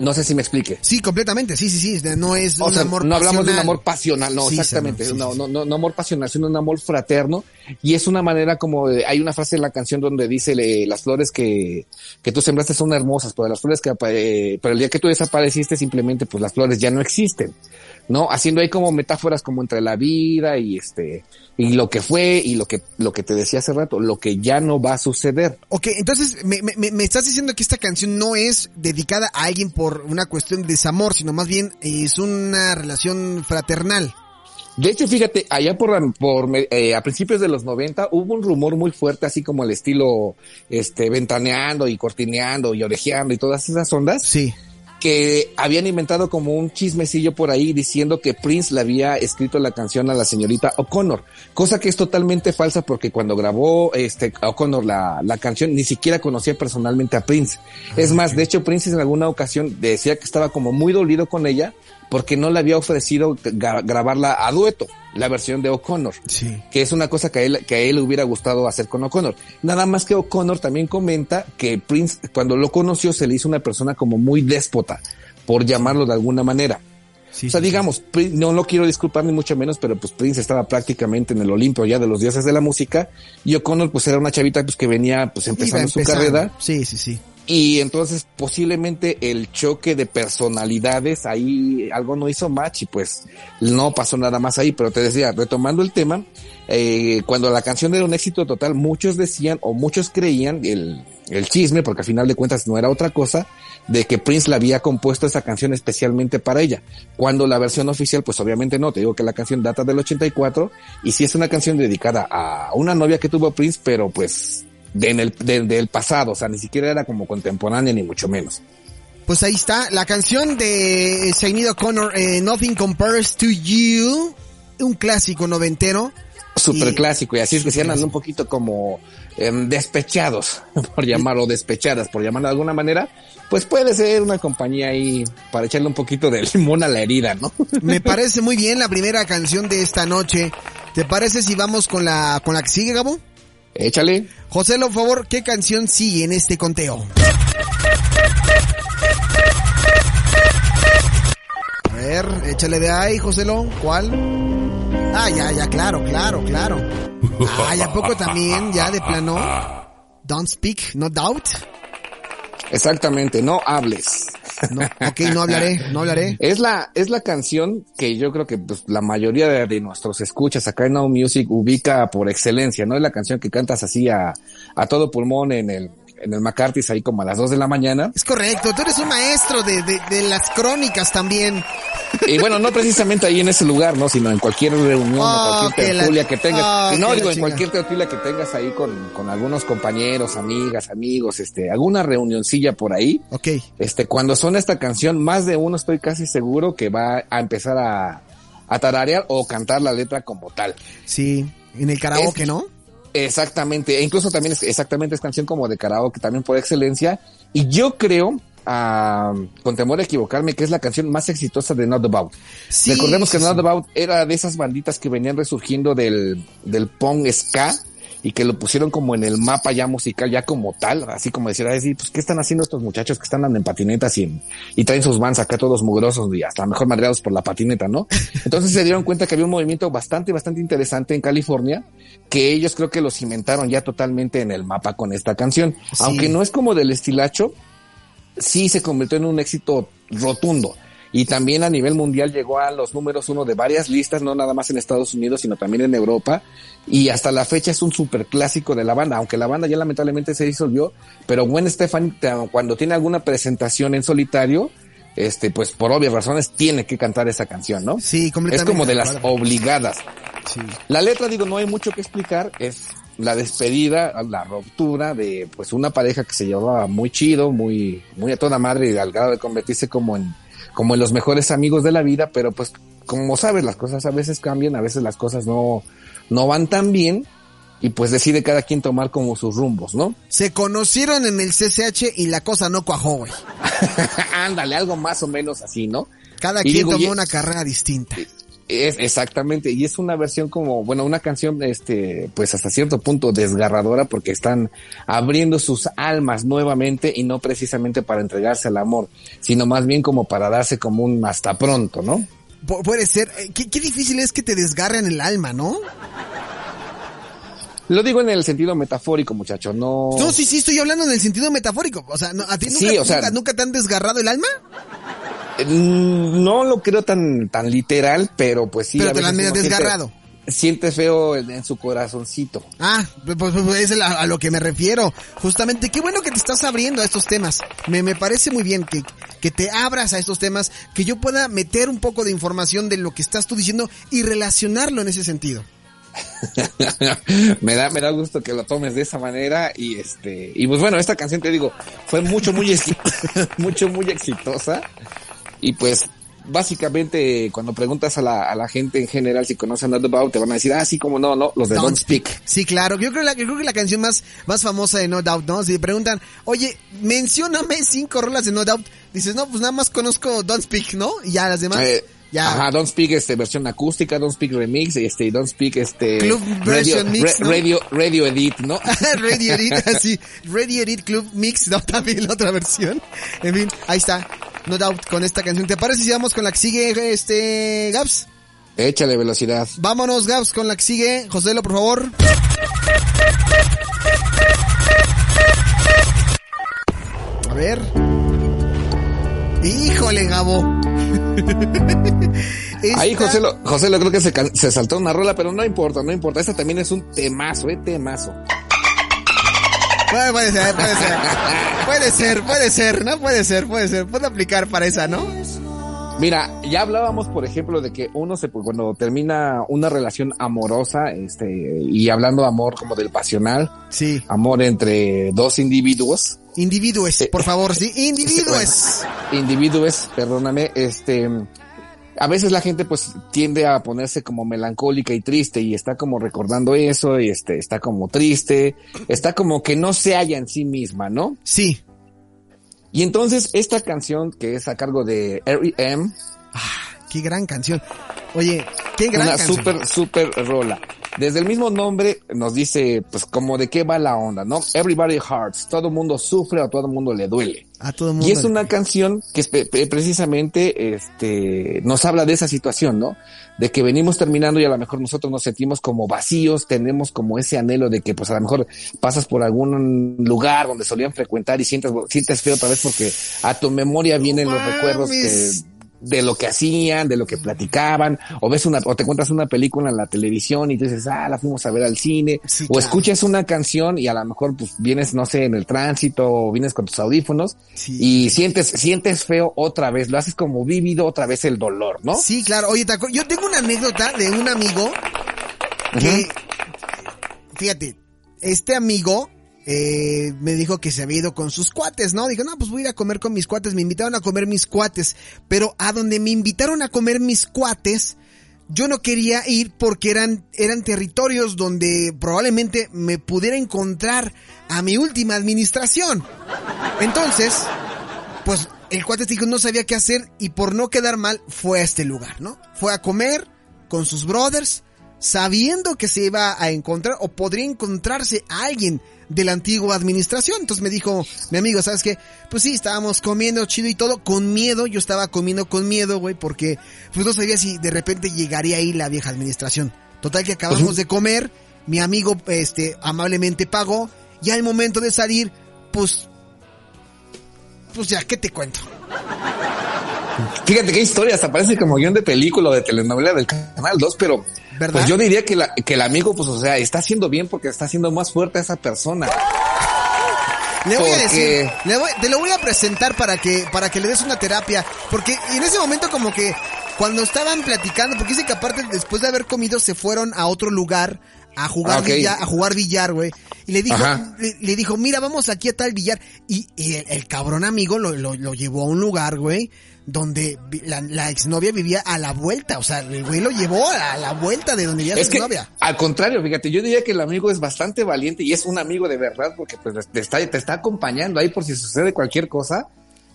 Speaker 2: No sé si me explique.
Speaker 3: Sí, completamente, sí, sí, sí, no es
Speaker 2: O
Speaker 3: un
Speaker 2: sea,
Speaker 3: amor
Speaker 2: no hablamos de un amor pasional, no,
Speaker 3: Sí,
Speaker 2: exactamente,
Speaker 3: sí,
Speaker 2: no,
Speaker 3: sí.
Speaker 2: no, no, no amor pasional, sino un amor fraterno, y es una manera como, de- hay una frase en la canción donde dice, le- las flores que, que tú sembraste son hermosas, pero las flores que, eh, pero el día que tú desapareciste simplemente, pues las flores ya no existen, ¿no? Haciendo ahí como metáforas como entre la vida y este, y lo que fue, y lo que, lo que te decía hace rato, lo que ya no va a suceder.
Speaker 3: Ok, entonces me, me- me estás diciendo que esta canción no es dedicada a alguien por una cuestión de desamor, sino más bien es una relación fraternal.
Speaker 2: De hecho, fíjate, allá por, por eh, a principios de los 90 hubo un rumor muy fuerte, así como el estilo, este, ventaneando y cortineando y orejeando y todas esas ondas,
Speaker 3: Sí.
Speaker 2: Que habían inventado como un chismecillo por ahí diciendo que Prince le había escrito la canción a la señorita O'Connor, cosa que es totalmente falsa porque cuando grabó este O'Connor la, la canción ni siquiera conocía personalmente a Prince. Es más, de hecho Prince en alguna ocasión decía que estaba como muy dolido con ella porque no le había ofrecido gra- grabarla a dueto, la versión de O'Connor
Speaker 3: Sí.
Speaker 2: que es una cosa que a él, que a él le hubiera gustado hacer con O'Connor. Nada más que O'Connor también comenta que Prince, cuando lo conoció, se le hizo una persona como muy déspota, por llamarlo de alguna manera.
Speaker 3: Sí,
Speaker 2: o sea,
Speaker 3: sí,
Speaker 2: digamos, no lo quiero disculpar ni mucho menos, pero pues Prince estaba prácticamente en el Olimpio ya de los dioses de la música y O'Connor pues era una chavita pues que venía pues empezando su carrera
Speaker 3: Sí, sí, sí.
Speaker 2: Y entonces posiblemente el choque de personalidades ahí algo no hizo match y pues no pasó nada más ahí. Pero te decía, retomando el tema, eh, cuando la canción era un éxito total, muchos decían o muchos creían el, el chisme, porque al final de cuentas no era otra cosa, de que Prince le había compuesto esa canción especialmente para ella. Cuando la versión oficial, pues obviamente no, te digo que la canción data del 84 y sí es una canción dedicada a una novia que tuvo Prince, pero pues de en el, de- del pasado, o sea, ni siquiera era como contemporánea ni mucho menos.
Speaker 3: Pues ahí está, la canción de Sinead O'Connor, eh, Nothing Compares to You, un clásico noventero.
Speaker 2: Súper
Speaker 3: Y-
Speaker 2: clásico, y así es que se andan un poquito como em, despechados, por llamarlo despechadas, por llamarlo de alguna manera, pues puede ser una compañía ahí para echarle un poquito de limón a la herida, ¿no?
Speaker 3: Me parece muy bien la primera canción de esta noche. ¿Te parece si vamos con la, con la que sigue, Gabo?
Speaker 2: Échale.
Speaker 3: José, por favor, ¿qué canción sigue en este conteo? échale de ahí, Joselo. ¿Cuál? Ah, ya, ya, claro, claro, claro. Ah, ¿y a poco también, ya de plano? Don't speak, no doubt.
Speaker 2: Exactamente, no hables.
Speaker 3: No, ok, no hablaré, no hablaré.
Speaker 2: Es la, es la canción que yo creo que pues, la mayoría de, de nuestros escuchas acá en Now Music ubica por excelencia, ¿no? Es la canción que cantas así a, a todo pulmón en el, en el McCarthy's ahí como a las 2 de la mañana.
Speaker 3: Es correcto, tú eres un maestro de, de, de las crónicas también.
Speaker 2: Y bueno, no precisamente ahí en ese lugar, ¿no? Sino en cualquier reunión,
Speaker 3: Oh,
Speaker 2: cualquier
Speaker 3: que la-
Speaker 2: tertulia que tengas.
Speaker 3: oh,
Speaker 2: no, digo, en cualquier tertulia que tengas ahí con, con algunos compañeros, amigas, amigos, este, alguna reunioncilla por ahí.
Speaker 3: Ok,
Speaker 2: Este, cuando suena esta canción, más de uno estoy casi seguro que va a empezar a, a tararear o cantar la letra como tal.
Speaker 3: sí, en el karaoke,
Speaker 2: Es-
Speaker 3: ¿no?
Speaker 2: Exactamente, e incluso también es exactamente es canción como de karaoke también por excelencia. Y yo creo, con temor a equivocarme, que es la canción más exitosa de Not About.
Speaker 3: Sí,
Speaker 2: Recordemos que
Speaker 3: sí,
Speaker 2: Not
Speaker 3: sí.
Speaker 2: About era de esas banditas que venían resurgiendo del, del punk ska y que lo pusieron como en el mapa ya musical, ya como tal, así como decir, sí, pues, ¿qué están haciendo estos muchachos que están andando en patinetas y, en- y traen sus vans acá todos mugrosos y hasta mejor madreados por la patineta, ¿no? Entonces se dieron cuenta que había un movimiento bastante, bastante interesante en California, que ellos creo que los cimentaron ya totalmente en el mapa con esta canción.
Speaker 3: Sí.
Speaker 2: Aunque no es como del estilacho, sí se convirtió en un éxito rotundo. Y también a nivel mundial llegó a los números uno de varias listas, no nada más en Estados Unidos, sino también en Europa. Y hasta la fecha es un super clásico de la banda, aunque la banda ya lamentablemente se disolvió. Pero Gwen Stefani, te- cuando tiene alguna presentación en solitario, este, pues por obvias razones tiene que cantar esa canción, ¿no?
Speaker 3: Sí,
Speaker 2: Es como de las obligadas.
Speaker 3: Sí.
Speaker 2: La letra, digo, no hay mucho que explicar, es la despedida, la ruptura de pues una pareja que se llevaba muy chido, muy, muy a toda madre y al grado de convertirse como en, como en los mejores amigos de la vida, pero pues como sabes, las cosas a veces cambian, a veces las cosas no, no van tan bien y pues decide cada quien tomar como sus rumbos, ¿no?
Speaker 3: Se conocieron en el CCH y la cosa no cuajó, güey.
Speaker 2: Ándale, algo más o menos así, ¿no?
Speaker 3: Cada
Speaker 2: Y
Speaker 3: quien
Speaker 2: digo,
Speaker 3: tomó una carrera distinta.
Speaker 2: Es exactamente, y es una versión como, bueno, una canción, este, pues hasta cierto punto desgarradora porque están abriendo sus almas nuevamente y no precisamente para entregarse al amor, sino más bien como para darse como un hasta pronto, ¿no?
Speaker 3: Pu- puede ser. eh, Qué, qué difícil es que te desgarren el alma, ¿no?
Speaker 2: Lo digo en el sentido metafórico, muchacho, no.
Speaker 3: No, sí, sí, estoy hablando en el sentido metafórico. O sea, ¿a ti nunca,
Speaker 2: Sí, o sea-
Speaker 3: nunca, nunca te han desgarrado el alma?
Speaker 2: Eh, No lo creo tan, tan literal, pero pues sí.
Speaker 3: Pero te
Speaker 2: siente-
Speaker 3: desgarrado.
Speaker 2: Siente feo en, en su corazoncito.
Speaker 3: Ah, pues, pues, pues, es a, a lo que me refiero. Justamente, qué bueno que te estás abriendo a estos temas. Me, me parece muy bien que, que te abras a estos temas, que yo pueda meter un poco de información de lo que estás tú diciendo y relacionarlo en ese sentido.
Speaker 2: me da me da gusto que lo tomes de esa manera y este y pues bueno esta canción te digo fue mucho muy mucho muy exitosa y pues básicamente cuando preguntas a la, a la gente en general si conocen Not About te van a decir ah sí como no no los de Don't, Speak
Speaker 3: Sí, claro. Yo creo, la, yo creo que la canción más, más famosa de No Doubt, ¿no? Si preguntan, oye, mencióname cinco rolas de No Doubt. Dices, no, pues nada más conozco Don't Speak, ¿no? Y ya las demás.
Speaker 2: Eh,
Speaker 3: ya.
Speaker 2: Ajá, Don't Speak este versión acústica, Don't Speak remix, este Don't Speak este
Speaker 3: Club version mix, ¿no?
Speaker 2: radio radio edit, ¿no?
Speaker 3: Radio Edit, así. Radio Edit Club Mix, ¿no? También la otra versión. En fin, ahí está. No Doubt con esta canción. ¿Te parece si vamos con la que sigue, este, Gaps?
Speaker 2: Échale velocidad.
Speaker 3: Vámonos, Gaps, con la que sigue. Joselo, por favor. A ver. Híjole, Gabo.
Speaker 2: Ahí José lo, José lo creo que se, se saltó una rola, pero no importa, no importa. Esta también es un temazo, eh, temazo.
Speaker 3: Puede, puede ser, puede ser. Puede ser, puede ser, ¿no? Puede ser, puede ser. Puede aplicar para esa, ¿no?
Speaker 2: Mira, ya hablábamos, por ejemplo, de que uno se, pues, cuando termina una relación amorosa, este, y hablando de amor como del pasional,
Speaker 3: Sí.
Speaker 2: amor entre dos individuos,
Speaker 3: Individuos, por favor, sí. Individuos.
Speaker 2: individuos, perdóname, este, a veces la gente pues tiende a ponerse como melancólica y triste y está como recordando eso y este, está como triste, está como que no se halla en sí misma, ¿no?
Speaker 3: Sí.
Speaker 2: Y entonces esta canción que es a cargo de R.E.M.,
Speaker 3: Qué gran canción. Oye, qué gran
Speaker 2: una
Speaker 3: canción.
Speaker 2: súper, súper rola. Desde el mismo nombre nos dice, pues, como de qué va la onda, ¿no? Everybody hurts, todo mundo sufre o todo mundo le duele.
Speaker 3: A todo mundo.
Speaker 2: Y es una canción que pe- precisamente, este, nos habla de esa situación, ¿no? De que venimos terminando y a lo mejor nosotros nos sentimos como vacíos, tenemos como ese anhelo de que, pues, a lo mejor pasas por algún lugar donde solían frecuentar y sientes, sientes feo otra vez porque a tu memoria vienen los recuerdos que, de lo que hacían, de lo que platicaban, o ves una, o te encuentras una película en la televisión y dices, ah, la fuimos a ver al cine,
Speaker 3: Sí,
Speaker 2: o
Speaker 3: claro.
Speaker 2: escuchas una canción y a lo mejor pues vienes, no sé, en el tránsito, o vienes con tus audífonos
Speaker 3: Sí.
Speaker 2: y sientes, sientes feo otra vez, lo haces como vívido otra vez el dolor, ¿no?
Speaker 3: Sí, claro. Oye, yo tengo una anécdota de un amigo que, fíjate, este amigo eh, me dijo que se había ido con sus cuates, ¿no? Dijo, no, pues voy a ir a comer con mis cuates. Me invitaron a comer mis cuates. Pero a donde me invitaron a comer mis cuates, yo no quería ir porque eran, eran territorios donde probablemente me pudiera encontrar a mi última administración. Entonces, pues el cuate dijo no sabía qué hacer y por no quedar mal fue a este lugar, ¿no? Fue a comer con sus brothers, sabiendo que se iba a encontrar o podría encontrarse a alguien de la antigua administración. Entonces me dijo mi amigo, ¿sabes qué? Pues sí, estábamos comiendo chido y todo, con miedo, yo estaba comiendo con miedo, güey, porque pues no sabía si de repente llegaría ahí la vieja administración. Total que acabamos de comer, mi amigo este amablemente pagó y al momento de salir, pues pues ya, ¿qué te cuento?
Speaker 2: Fíjate qué historia, hasta parece como guion de película o de telenovela del Canal 2, pero
Speaker 3: ¿Verdad?
Speaker 2: pues yo diría que, la, que el amigo, pues o sea, está haciendo bien porque está haciendo más fuerte a esa persona.
Speaker 3: Le voy a decir, le voy- te lo voy a presentar para que, para que le des una terapia, porque en ese momento como que cuando estaban platicando, porque dice que aparte después de haber comido se fueron a otro lugar a jugar billar, a jugar billar, güey. Y le dijo, le dijo, mira, vamos aquí a tal billar. Y, y el, el cabrón amigo lo, lo, lo llevó a un lugar, güey, donde la, la exnovia vivía a la vuelta. O sea, el güey lo llevó a la vuelta de donde vivía
Speaker 2: Es
Speaker 3: su exnovia.
Speaker 2: al contrario, fíjate, yo diría que el amigo es bastante valiente y es un amigo de verdad porque pues te está, te está acompañando ahí por si sucede cualquier cosa.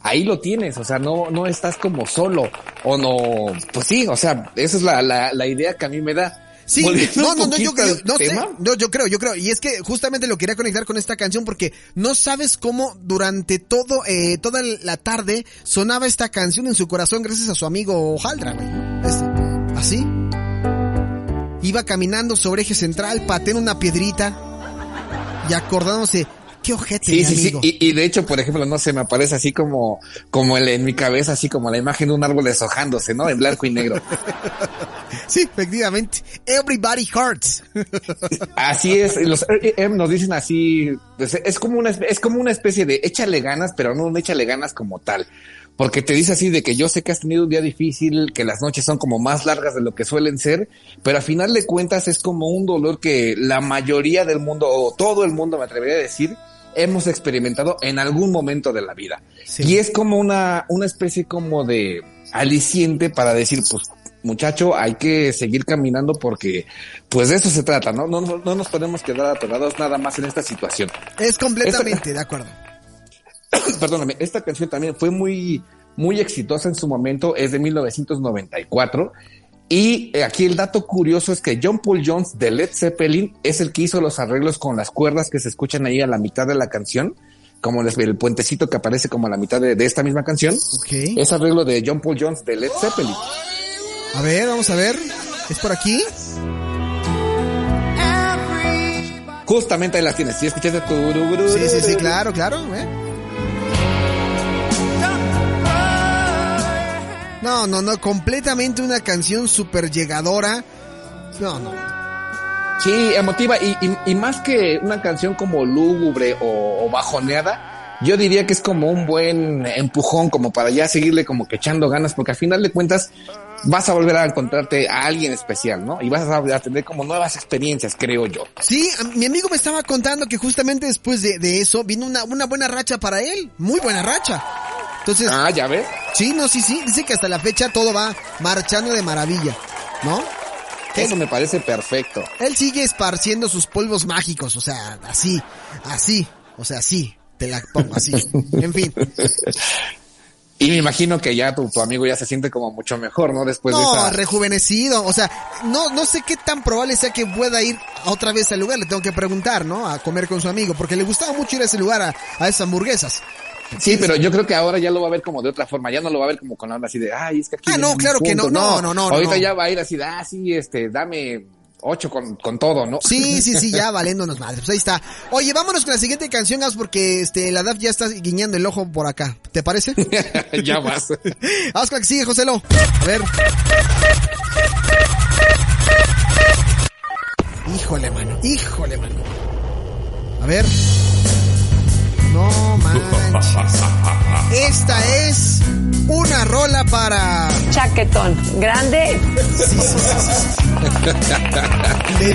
Speaker 2: Ahí lo tienes, o sea, no, no estás como solo o no, pues sí, o sea, esa es la, la, la idea que a mí me da.
Speaker 3: Sí, no, no, no, yo,
Speaker 2: al
Speaker 3: no sé, no, yo creo, yo creo, y es que justamente lo quería conectar con esta canción porque no sabes cómo durante todo, eh, toda la tarde sonaba esta canción en su corazón gracias a su amigo Haldra, güey. Es- así. Iba caminando sobre eje central, pateando una piedrita y acordándose, qué ojete,
Speaker 2: Sí,
Speaker 3: mi
Speaker 2: sí, sí. Y, y de hecho, por ejemplo, no sé, me aparece así como, como el- en mi cabeza, así como la imagen de un árbol deshojándose, ¿no? En blanco y negro.
Speaker 3: Sí, efectivamente. Everybody hurts.
Speaker 2: Así es, los R.E.M. nos dicen así, pues, es como una, es como una especie de échale ganas, pero no un échale ganas como tal. Porque te dice así de que yo sé que has tenido un día difícil, que las noches son como más largas de lo que suelen ser, pero a final de cuentas es como un dolor que la mayoría del mundo, o todo el mundo me atrevería a decir, hemos experimentado en algún momento de la vida.
Speaker 3: Sí.
Speaker 2: Y es como una, una especie como de aliciente para decir, pues, muchacho, hay que seguir caminando porque, pues de eso se trata, ¿no? No, no, no nos podemos quedar atorados nada más en esta situación.
Speaker 3: Es completamente de acuerdo.
Speaker 2: Perdóname, esta canción también fue muy, muy exitosa en su momento, es de 1994. Y eh, aquí el dato curioso es que John Paul Jones de Led Zeppelin es el que hizo los arreglos con las cuerdas que se escuchan ahí a la mitad de la canción, como el, el puentecito que aparece como a la mitad de, de esta misma canción. Es arreglo de John Paul Jones de Led Zeppelin.
Speaker 3: A ver, vamos a ver. ¿Es por aquí?
Speaker 2: Justamente ahí las tienes. ¿Sí escuchaste? Turururu.
Speaker 3: Sí, sí, sí, claro, claro. ¿eh? No, no, no, completamente una canción súper llegadora. No, no.
Speaker 2: Sí, emotiva y, y, y más que una canción como lúgubre o, o bajoneada, yo diría que es como un buen empujón como para ya seguirle como que echando ganas porque al final de cuentas vas a volver a encontrarte a alguien especial, ¿no? Y vas a, a tener como nuevas experiencias, creo yo.
Speaker 3: Sí, mi amigo me estaba contando que justamente después de, de eso vino una, una buena racha para él. Muy buena racha. Entonces,
Speaker 2: Ah, ya ves.
Speaker 3: Sí, no, sí, sí. Dice que hasta la fecha todo va marchando de maravilla. ¿No?
Speaker 2: Eso me parece perfecto.
Speaker 3: Él sigue esparciendo sus polvos mágicos, o sea, así, así, o sea, así, te la pongo así. En fin.
Speaker 2: Y me imagino que ya tu, tu amigo ya se siente como mucho mejor, ¿no? Después de
Speaker 3: No,
Speaker 2: esa...
Speaker 3: rejuvenecido. O sea, no, no sé qué tan probable sea que pueda ir otra vez al lugar. Le tengo que preguntar, ¿no? A comer con su amigo. Porque le gustaba mucho ir a ese lugar a, a esas hamburguesas.
Speaker 2: Sí, pero yo creo que ahora ya lo va a ver como de otra forma, ya no lo va a ver como con la onda así de, ay, es que aquí...
Speaker 3: Ah, no, claro que no,
Speaker 2: punto".
Speaker 3: no, no, no,
Speaker 2: Ahorita ya va a ir así de, ah, sí, este, dame ocho con, con todo, ¿no?
Speaker 3: Sí, sí, sí, ya valiéndonos madre. Pues ahí está. Oye, vámonos con la siguiente canción, Gas, porque este, la DAF ya está guiñando el ojo por acá. ¿Te parece?
Speaker 2: ya vas.
Speaker 3: Vamos con la que sigue, Joselo. A ver. Híjole, mano. Híjole, mano. A ver. No manches. Esta es una rola para...
Speaker 5: Chaquetón. Grande.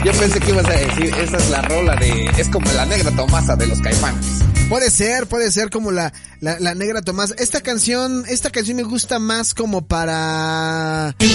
Speaker 2: Yo pensé que ibas a decir, esa es la rola de, es como la negra Tomasa de los caimanes.
Speaker 3: Puede ser, puede ser como la, la, la negra Tomás. Esta canción, esta canción me gusta más como para... Sí,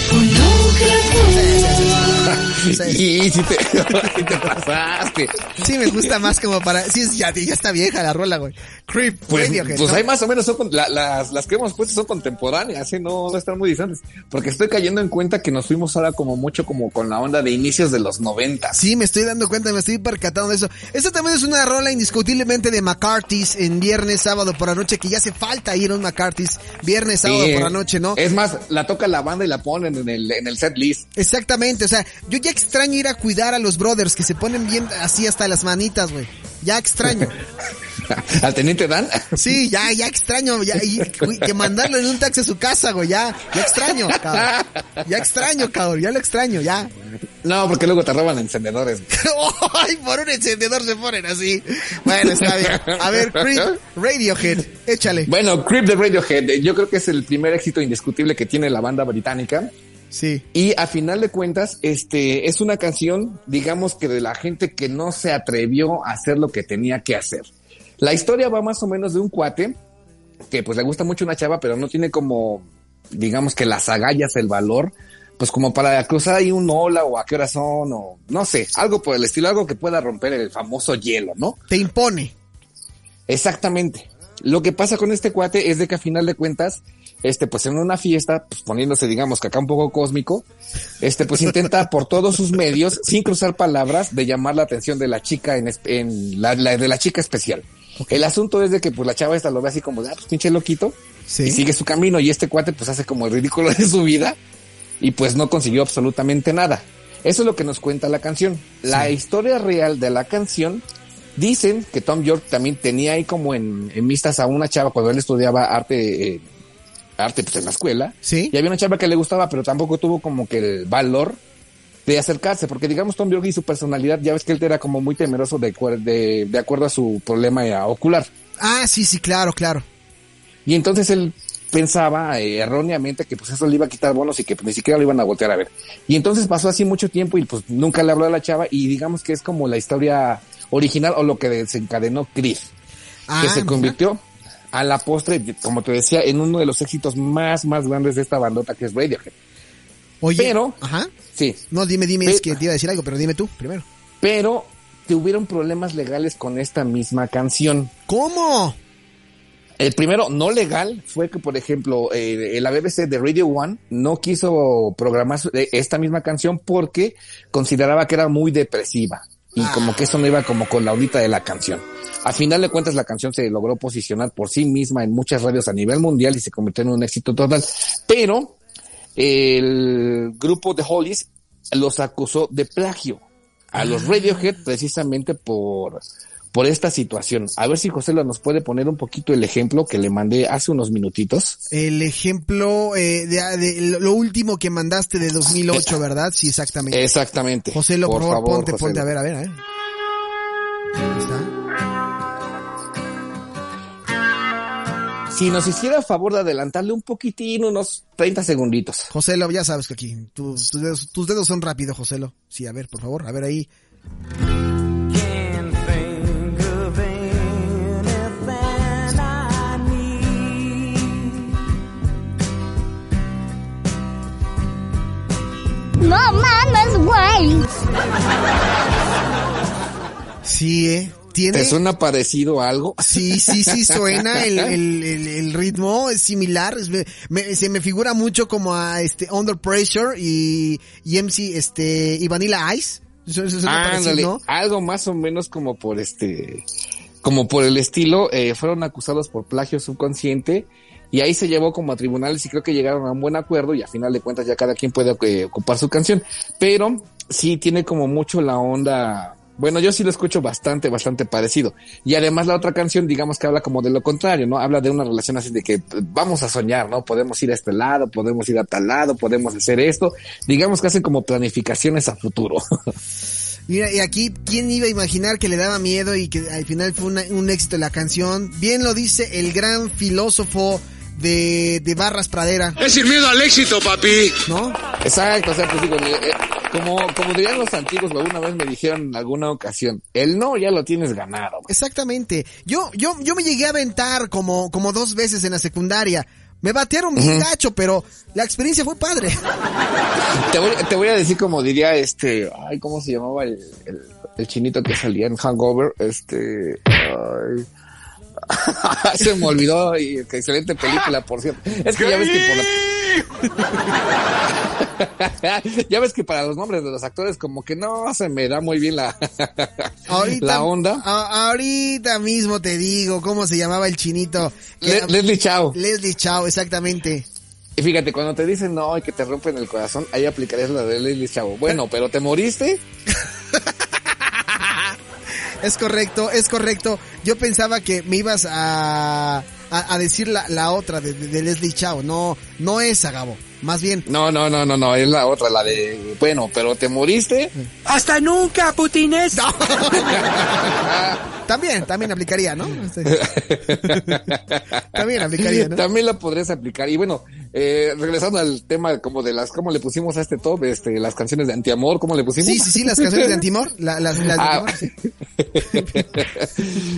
Speaker 3: sí, sí.
Speaker 2: Y si te, sí te pasaste.
Speaker 3: Sí, me gusta más como para... Sí, ya, ya está vieja la rola, güey. Creep,
Speaker 2: Pues,
Speaker 3: Radiohead,
Speaker 2: pues
Speaker 3: ¿no?
Speaker 2: hay más o menos, son, con- la- las, las que hemos puesto son contemporáneas, ¿eh? no, no están muy distantes. Porque estoy cayendo en cuenta que nos fuimos ahora como mucho como con la onda de inicios de los noventas.
Speaker 3: Sí, me estoy dando cuenta, me estoy percatando de eso. Esta también es una rola indiscutiblemente de McCarthy's en viernes, sábado por la noche, que ya hace falta ir a un McCarthy's viernes, sábado
Speaker 2: Sí,
Speaker 3: por la noche, ¿no?
Speaker 2: Es más, la toca la banda y la ponen en el, en el set list.
Speaker 3: Exactamente, o sea, yo ya extraño ir a cuidar a los brothers que se ponen bien así hasta las manitas, güey. Ya extraño.
Speaker 2: Al teniente Dan.
Speaker 3: Sí, ya, ya extraño, ya, y- que mandarlo en un taxi a su casa, güey, ya, ya extraño, cabrón. Ya extraño, cabrón, ya lo extraño, ya.
Speaker 2: No, porque luego te roban encendedores.
Speaker 3: Ay, por un encendedor se ponen así. Bueno, está bien. A ver, Creep, Radiohead, échale.
Speaker 2: Bueno, Creep de Radiohead, eh, yo creo que es el primer éxito indiscutible que tiene la banda británica.
Speaker 3: Sí.
Speaker 2: Y a final de cuentas, este, es una canción, digamos que de la gente que no se atrevió a hacer lo que tenía que hacer. La historia va más o menos de un cuate que pues le gusta mucho una chava, pero no tiene como, digamos que las agallas, el valor, pues como para cruzar ahí un ola o a qué hora son o no sé, algo por el estilo, algo que pueda romper el famoso hielo, ¿no?
Speaker 3: Te impone.
Speaker 2: Exactamente. Lo que pasa con este cuate es de que a final de cuentas, este, pues en una fiesta, pues poniéndose, digamos, que acá un poco cósmico, este, pues intenta por todos sus medios, sin cruzar palabras, de llamar la atención de la chica en, es- en la, la- de la chica especial. El asunto es de que pues la chava esta lo ve así como de, ah, pues pinche loquito,
Speaker 3: Sí.
Speaker 2: y sigue su camino, y este cuate pues hace como el ridículo de su vida, y pues no consiguió absolutamente nada. Eso es lo que nos cuenta la canción. La historia real de la canción Dicen que Tom York también tenía ahí como en, en vistas a una chava cuando él estudiaba arte, eh, arte pues en la escuela.
Speaker 3: Sí.
Speaker 2: Y había una chava que le gustaba, pero tampoco tuvo como que el valor de acercarse, porque digamos Tom York y su personalidad, ya ves que él era como muy temeroso de, de, de acuerdo a su problema eh, ocular.
Speaker 3: Ah, sí, sí, claro, claro.
Speaker 2: Y entonces él pensaba eh, erróneamente que pues eso le iba a quitar bonos y que pues, ni siquiera lo iban a voltear a ver. Y entonces pasó así mucho tiempo y pues nunca le habló a la chava y digamos que es como la historia original o lo que desencadenó Chris,
Speaker 3: Ah,
Speaker 2: que se
Speaker 3: mira.
Speaker 2: convirtió a la postre, como te decía, en uno de los éxitos más, más grandes de esta bandota que es Radiohead.
Speaker 3: Oye,
Speaker 2: Pero-
Speaker 3: Ajá.
Speaker 2: Sí,
Speaker 3: No, dime, dime,
Speaker 2: Pe-
Speaker 3: es que te iba a decir algo, pero dime tú primero.
Speaker 2: pero tuvieron problemas legales con esta misma canción.
Speaker 3: ¿Cómo?
Speaker 2: El primero no legal fue que, por ejemplo, eh, la BBC de Radio One no quiso programar eh, esta misma canción porque consideraba que era muy depresiva y como que eso no iba como con la audita de la canción. A final de cuentas, la canción se logró posicionar por sí misma en muchas radios a nivel mundial y se convirtió en un éxito total. Pero el grupo de Hollies los acusó de plagio a los Radiohead precisamente por, por esta situación. A ver si José nos puede poner un poquito el ejemplo que le mandé hace unos minutitos.
Speaker 3: El ejemplo eh, de, de lo último que mandaste de 2008, ¿verdad? Sí, exactamente.
Speaker 2: Exactamente.
Speaker 3: José, lo, por, favor, ponte,
Speaker 2: José
Speaker 3: ponte,
Speaker 2: Lo.
Speaker 3: a ver, a ver, a ver. Ahí está.
Speaker 2: Si nos hiciera favor de adelantarle un poquitín, unos 30 segunditos.
Speaker 3: Joselo, ya sabes que aquí tu- tus, dedos, tus dedos son rápidos, Joselo. Sí, a ver, por favor, a ver ahí.
Speaker 6: No mames, güey.
Speaker 3: Sí, eh. Tiene...
Speaker 2: ¿Te suena parecido a algo?
Speaker 3: Sí, sí, sí suena, el, el, el, el ritmo es similar, es- me- me- se me figura mucho como a este Under Pressure y, y MC este y Vanilla Ice. Eso, eso suena parecido, ¿no?
Speaker 2: algo más o menos como por este, como por el estilo, eh, fueron acusados por plagio subconsciente y ahí se llevó como a tribunales y creo que llegaron a un buen acuerdo y a final de cuentas ya cada quien puede eh, ocupar su canción, pero sí tiene como mucho la onda, bueno, yo sí lo escucho bastante, bastante parecido. Y además la otra canción, digamos que habla como de lo contrario, ¿no? Habla de una relación así de que pues, vamos a soñar, ¿no? Podemos ir a este lado, podemos ir a tal lado, podemos hacer esto. Digamos que hacen como planificaciones a futuro.
Speaker 3: Mira, y aquí, ¿quién iba a imaginar que le daba miedo y que al final fue una- un éxito la canción? Bien lo dice el gran filósofo de, de Barras Pradera,
Speaker 4: Es sin miedo al éxito, papi.
Speaker 3: ¿no?
Speaker 2: Exacto, o sea, pues digo, eh, eh, como, como dirían los antiguos, alguna vez me dijeron en alguna ocasión, el no ya lo tienes ganado.
Speaker 3: Exactamente. Yo, yo, yo me llegué a aventar como, como dos veces en la secundaria. Me batearon bien gacho, pero la experiencia fue padre.
Speaker 2: Te voy, te voy a decir como diría este, ay, ¿cómo se llamaba el, el, el chinito que salía en Hangover? Este, ay. se me olvidó y excelente película, por cierto. Es que ya ves que por la... ya ves que para los nombres de los actores como que no se me da muy bien la,
Speaker 3: Ahorita,
Speaker 2: la onda.
Speaker 3: a- ahorita mismo te digo cómo se llamaba el chinito.
Speaker 2: Le- Leslie Chao.
Speaker 3: Leslie Chao, exactamente.
Speaker 2: Y fíjate, cuando te dicen no y que te rompen el corazón, ahí aplicarías la de Leslie Chavo. Bueno, pero te moriste.
Speaker 3: Es correcto, es correcto. Yo pensaba que me ibas a, a, a decir la, la otra de, de- de Leslie Chao. No, no esa, Gabo. Más bien,
Speaker 2: No, no, no, no, no, es la otra, la de, bueno, pero te moriste.
Speaker 6: Hasta nunca, putines.
Speaker 3: también, también aplicaría, ¿no? Este, también aplicaría, ¿no?
Speaker 2: También la podrías aplicar. Y bueno, eh, regresando al tema como de las, cómo le pusimos a este top, este, las canciones de antiamor, ¿cómo le pusimos?
Speaker 3: Sí, sí, sí, las canciones de Antimor. la- las, las
Speaker 2: Ah.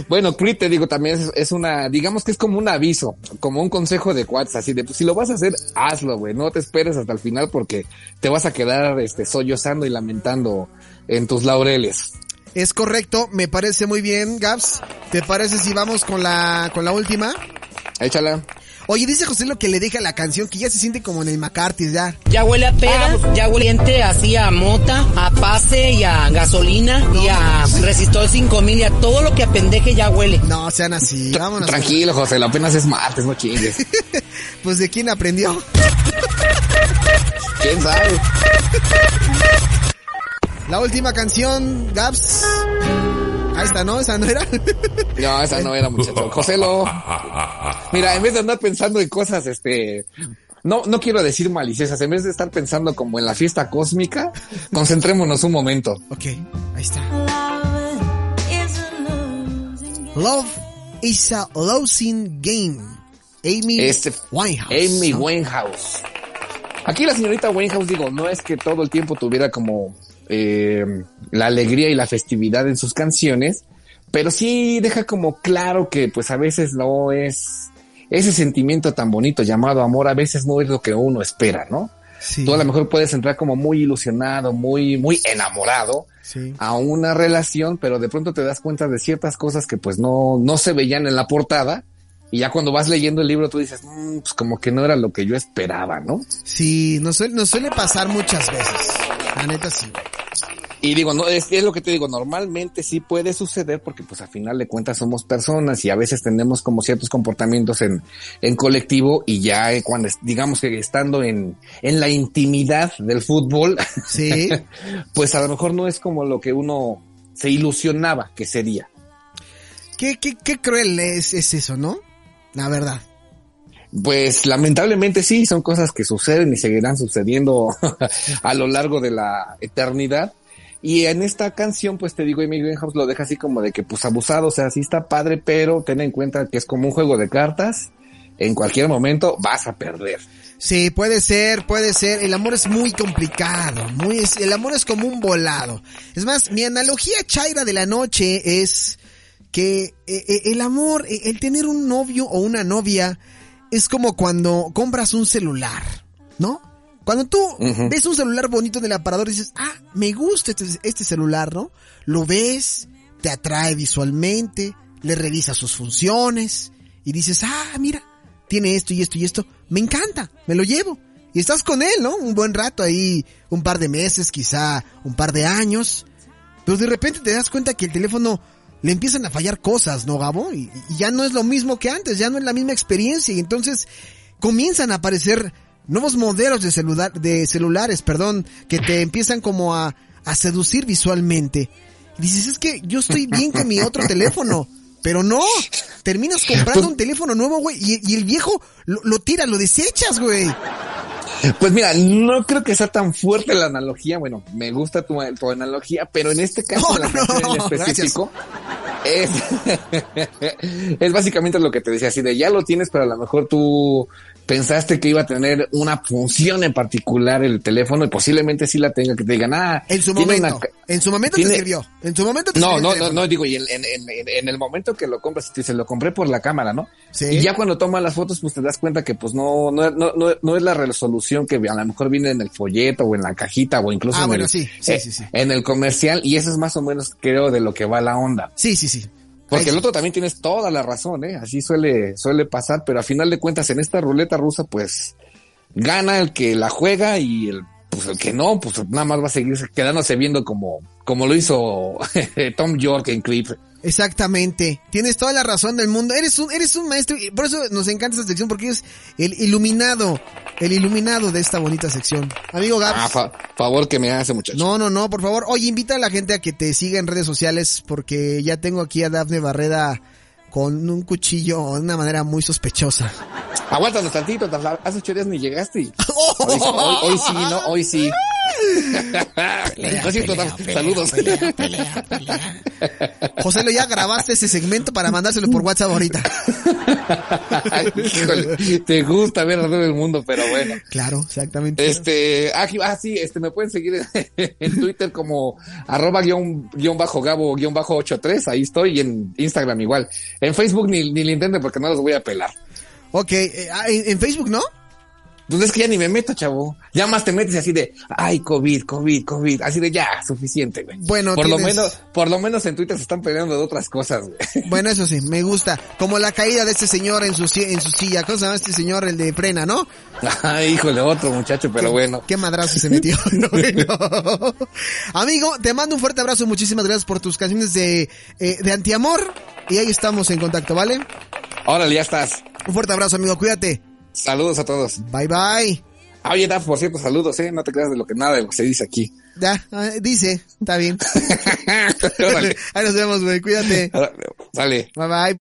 Speaker 2: Bueno, Creed, te digo, también es, es una, digamos que es como un aviso, como un consejo de cuates, así de, pues si lo vas a hacer, hazlo, güey, no te esperes hasta el final porque te vas a quedar, este, sollozando y lamentando en tus laureles.
Speaker 3: Es correcto, me parece muy bien, Gabs. ¿Te parece si vamos con la, con la última?
Speaker 2: Échala.
Speaker 3: Oye, dice José lo que le deja la canción, que ya se siente como en el McCarthy, ya.
Speaker 6: Ya huele a peda, ya huele así a mota, a pase y a gasolina y a resistor 5000 y a todo lo que apendeje ya huele.
Speaker 3: No, sean así, vámonos.
Speaker 2: Tranquilo, José, lo apenas es martes, no chingues.
Speaker 3: Pues de quién aprendió.
Speaker 2: ¿Quién sabe?
Speaker 3: La última canción, Gabs. Ahí está, ¿no? Esa no era.
Speaker 2: No, esa no era muchacho. José lo. Mira, en vez de andar pensando en cosas, este. No, no quiero decir maliciosas, en vez de estar pensando como en la fiesta cósmica, concentrémonos un momento.
Speaker 3: ok, ahí está. Love is a losing game. Amy
Speaker 2: Este,
Speaker 3: Winehouse.
Speaker 2: Amy
Speaker 3: ¿no?
Speaker 2: Winehouse. Aquí la señorita Winehouse, digo, no es que todo el tiempo tuviera como eh, la alegría y la festividad en sus canciones, pero sí deja como claro que pues a veces no es ese sentimiento tan bonito llamado amor, a veces no es lo que uno espera, ¿no?
Speaker 3: Sí,
Speaker 2: Tú a lo mejor puedes entrar como muy ilusionado, muy, muy enamorado
Speaker 3: sí.
Speaker 2: a una relación, pero de pronto te das cuenta de ciertas cosas que pues no, no se veían en la portada. Y ya cuando vas leyendo el libro tú dices, "Mm, pues como que no era lo que yo esperaba, ¿no?
Speaker 3: Sí, nos suele, nos suele pasar muchas veces. La neta sí.
Speaker 2: Y digo, no, es, es lo que te digo, normalmente sí puede suceder porque pues al final de cuentas somos personas y a veces tenemos como ciertos comportamientos en, en colectivo y ya eh, cuando es- digamos que estando en, en la intimidad del fútbol,
Speaker 3: Sí.
Speaker 2: pues a lo mejor no es como lo que uno se ilusionaba que sería.
Speaker 3: qué, qué, qué cruel es, es eso, ¿no? La verdad.
Speaker 2: Pues lamentablemente sí, son cosas que suceden y seguirán sucediendo a lo largo de la eternidad. Y en esta canción, pues te digo, Amy Winehouse lo deja así como de que pues abusado, o sea, sí está padre, pero ten en cuenta que es como un juego de cartas. En cualquier momento vas a perder.
Speaker 3: Sí, puede ser, puede ser. El amor es muy complicado. Muy, el amor es como un volado. Es más, mi analogía chaira de la noche es que eh, eh, el amor, eh, el tener un novio o una novia, es como cuando compras un celular, ¿no? Cuando tú ves un celular bonito en el aparador y dices, ah, me gusta este, este celular, ¿no? Lo ves, te atrae visualmente, le revisa sus funciones y dices, ah, mira, tiene esto y esto y esto, me encanta, me lo llevo. Y estás con él, ¿no? Un buen rato ahí, un par de meses, quizá un par de años. Pero de repente te das cuenta que el teléfono le empiezan a fallar cosas, ¿no, Gabo? Y, y ya no es lo mismo que antes, ya no es la misma experiencia. Y entonces comienzan a aparecer nuevos modelos de, celular, de celulares, perdón, que te empiezan como a, a seducir visualmente. Y dices, es que yo estoy bien con mi otro teléfono. Pero no, terminas comprando un teléfono nuevo, güey, y, y el viejo lo, lo tiras, lo desechas, güey.
Speaker 2: Pues mira, no creo que sea tan fuerte la analogía. Bueno, me gusta tu, tu analogía, pero en este caso,
Speaker 3: No,
Speaker 2: la
Speaker 3: no,
Speaker 2: en específico, es, es básicamente lo que te decía, así de ya lo tienes, pero a lo mejor tú pensaste que iba a tener una función en particular el teléfono y posiblemente sí la tenga, que te digan, ah,
Speaker 3: En su momento,
Speaker 2: una
Speaker 3: en su momento
Speaker 2: tiene-
Speaker 3: te sirvió. En su momento te
Speaker 2: No,
Speaker 3: sirvió
Speaker 2: no, no, no, digo, y en, en, en, el momento que lo compras, te se lo compré por la cámara, ¿no?
Speaker 3: Sí.
Speaker 2: Y ya cuando tomas las fotos, pues te das cuenta que pues no, no, no, no, no es la resolución que a lo mejor viene en el folleto o en la cajita o incluso
Speaker 3: Ah,
Speaker 2: en,
Speaker 3: bueno,
Speaker 2: el,
Speaker 3: sí, sí,
Speaker 2: eh,
Speaker 3: sí,
Speaker 2: en el comercial y eso es más o menos creo de lo que va la onda.
Speaker 3: Sí, sí, sí.
Speaker 2: Porque
Speaker 3: Ay,
Speaker 2: el otro también tienes toda la razón, ¿eh? Así suele, suele pasar, pero a final de cuentas en esta ruleta rusa, pues gana el que la juega y el, pues el que no, pues nada más va a seguir quedándose viendo como, como lo hizo Tom York en Clip.
Speaker 3: Exactamente. Tienes toda la razón del mundo. Eres un, eres un maestro. y Por eso nos encanta esta sección, porque es el iluminado. El iluminado de esta bonita sección. Amigo Gabs.
Speaker 2: Ah, fa- favor que me hace, muchacho.
Speaker 3: No, no, no, por favor. Oye, invita a la gente a que te siga en redes sociales porque ya tengo aquí a Dafne Barreda con un cuchillo de una manera muy sospechosa.
Speaker 2: Aguántanos tantito. Hace ocho días ni llegaste. Hoy, hoy- hoy sí, ¿no? Hoy sí. Es cierto, Taf, Saludos.
Speaker 3: José, lo ya grabaste ese segmento para mandárselo por WhatsApp ahorita.
Speaker 2: Híjole, te gusta ver a todo el mundo, pero bueno.
Speaker 3: Claro, exactamente.
Speaker 2: Este, aquí, ah, sí, este, me pueden seguir en, en Twitter como arroba guion, guion bajo gabo guion bajo 83, ahí estoy, y en Instagram igual. En Facebook ni, ni le intento porque no los voy a pelar.
Speaker 3: Ok, eh, ah, en, en Facebook, ¿no?
Speaker 2: Pues es que ya ni me meto, chavo. Ya más te metes así de, ay, COVID, COVID, COVID, así de ya, suficiente, güey.
Speaker 3: Bueno,
Speaker 2: por lo
Speaker 3: tienes-
Speaker 2: menos, por lo menos en Twitter se están peleando de otras cosas, güey.
Speaker 3: Bueno, eso sí, me gusta. Como la caída de este señor en su, si- en su silla. ¿Cómo se llama este señor? El de frena, ¿no?
Speaker 2: Ay, híjole, otro muchacho, pero bueno.
Speaker 3: Qué madrazo se metió. Bueno. Amigo, te mando un fuerte abrazo. Muchísimas gracias por tus canciones de, eh, de antiamor. Y ahí estamos en contacto, ¿vale?
Speaker 2: Órale, ya estás.
Speaker 3: Un fuerte abrazo, amigo. Cuídate.
Speaker 2: Saludos a todos.
Speaker 3: Bye, bye.
Speaker 2: Ah, Oye, Daf, por cierto, saludos, eh. No te creas de lo que nada de lo que se dice aquí.
Speaker 3: Ya, ah, dice. Está bien. Ahí nos vemos, güey. Cuídate.
Speaker 2: Sale.
Speaker 3: Bye, bye.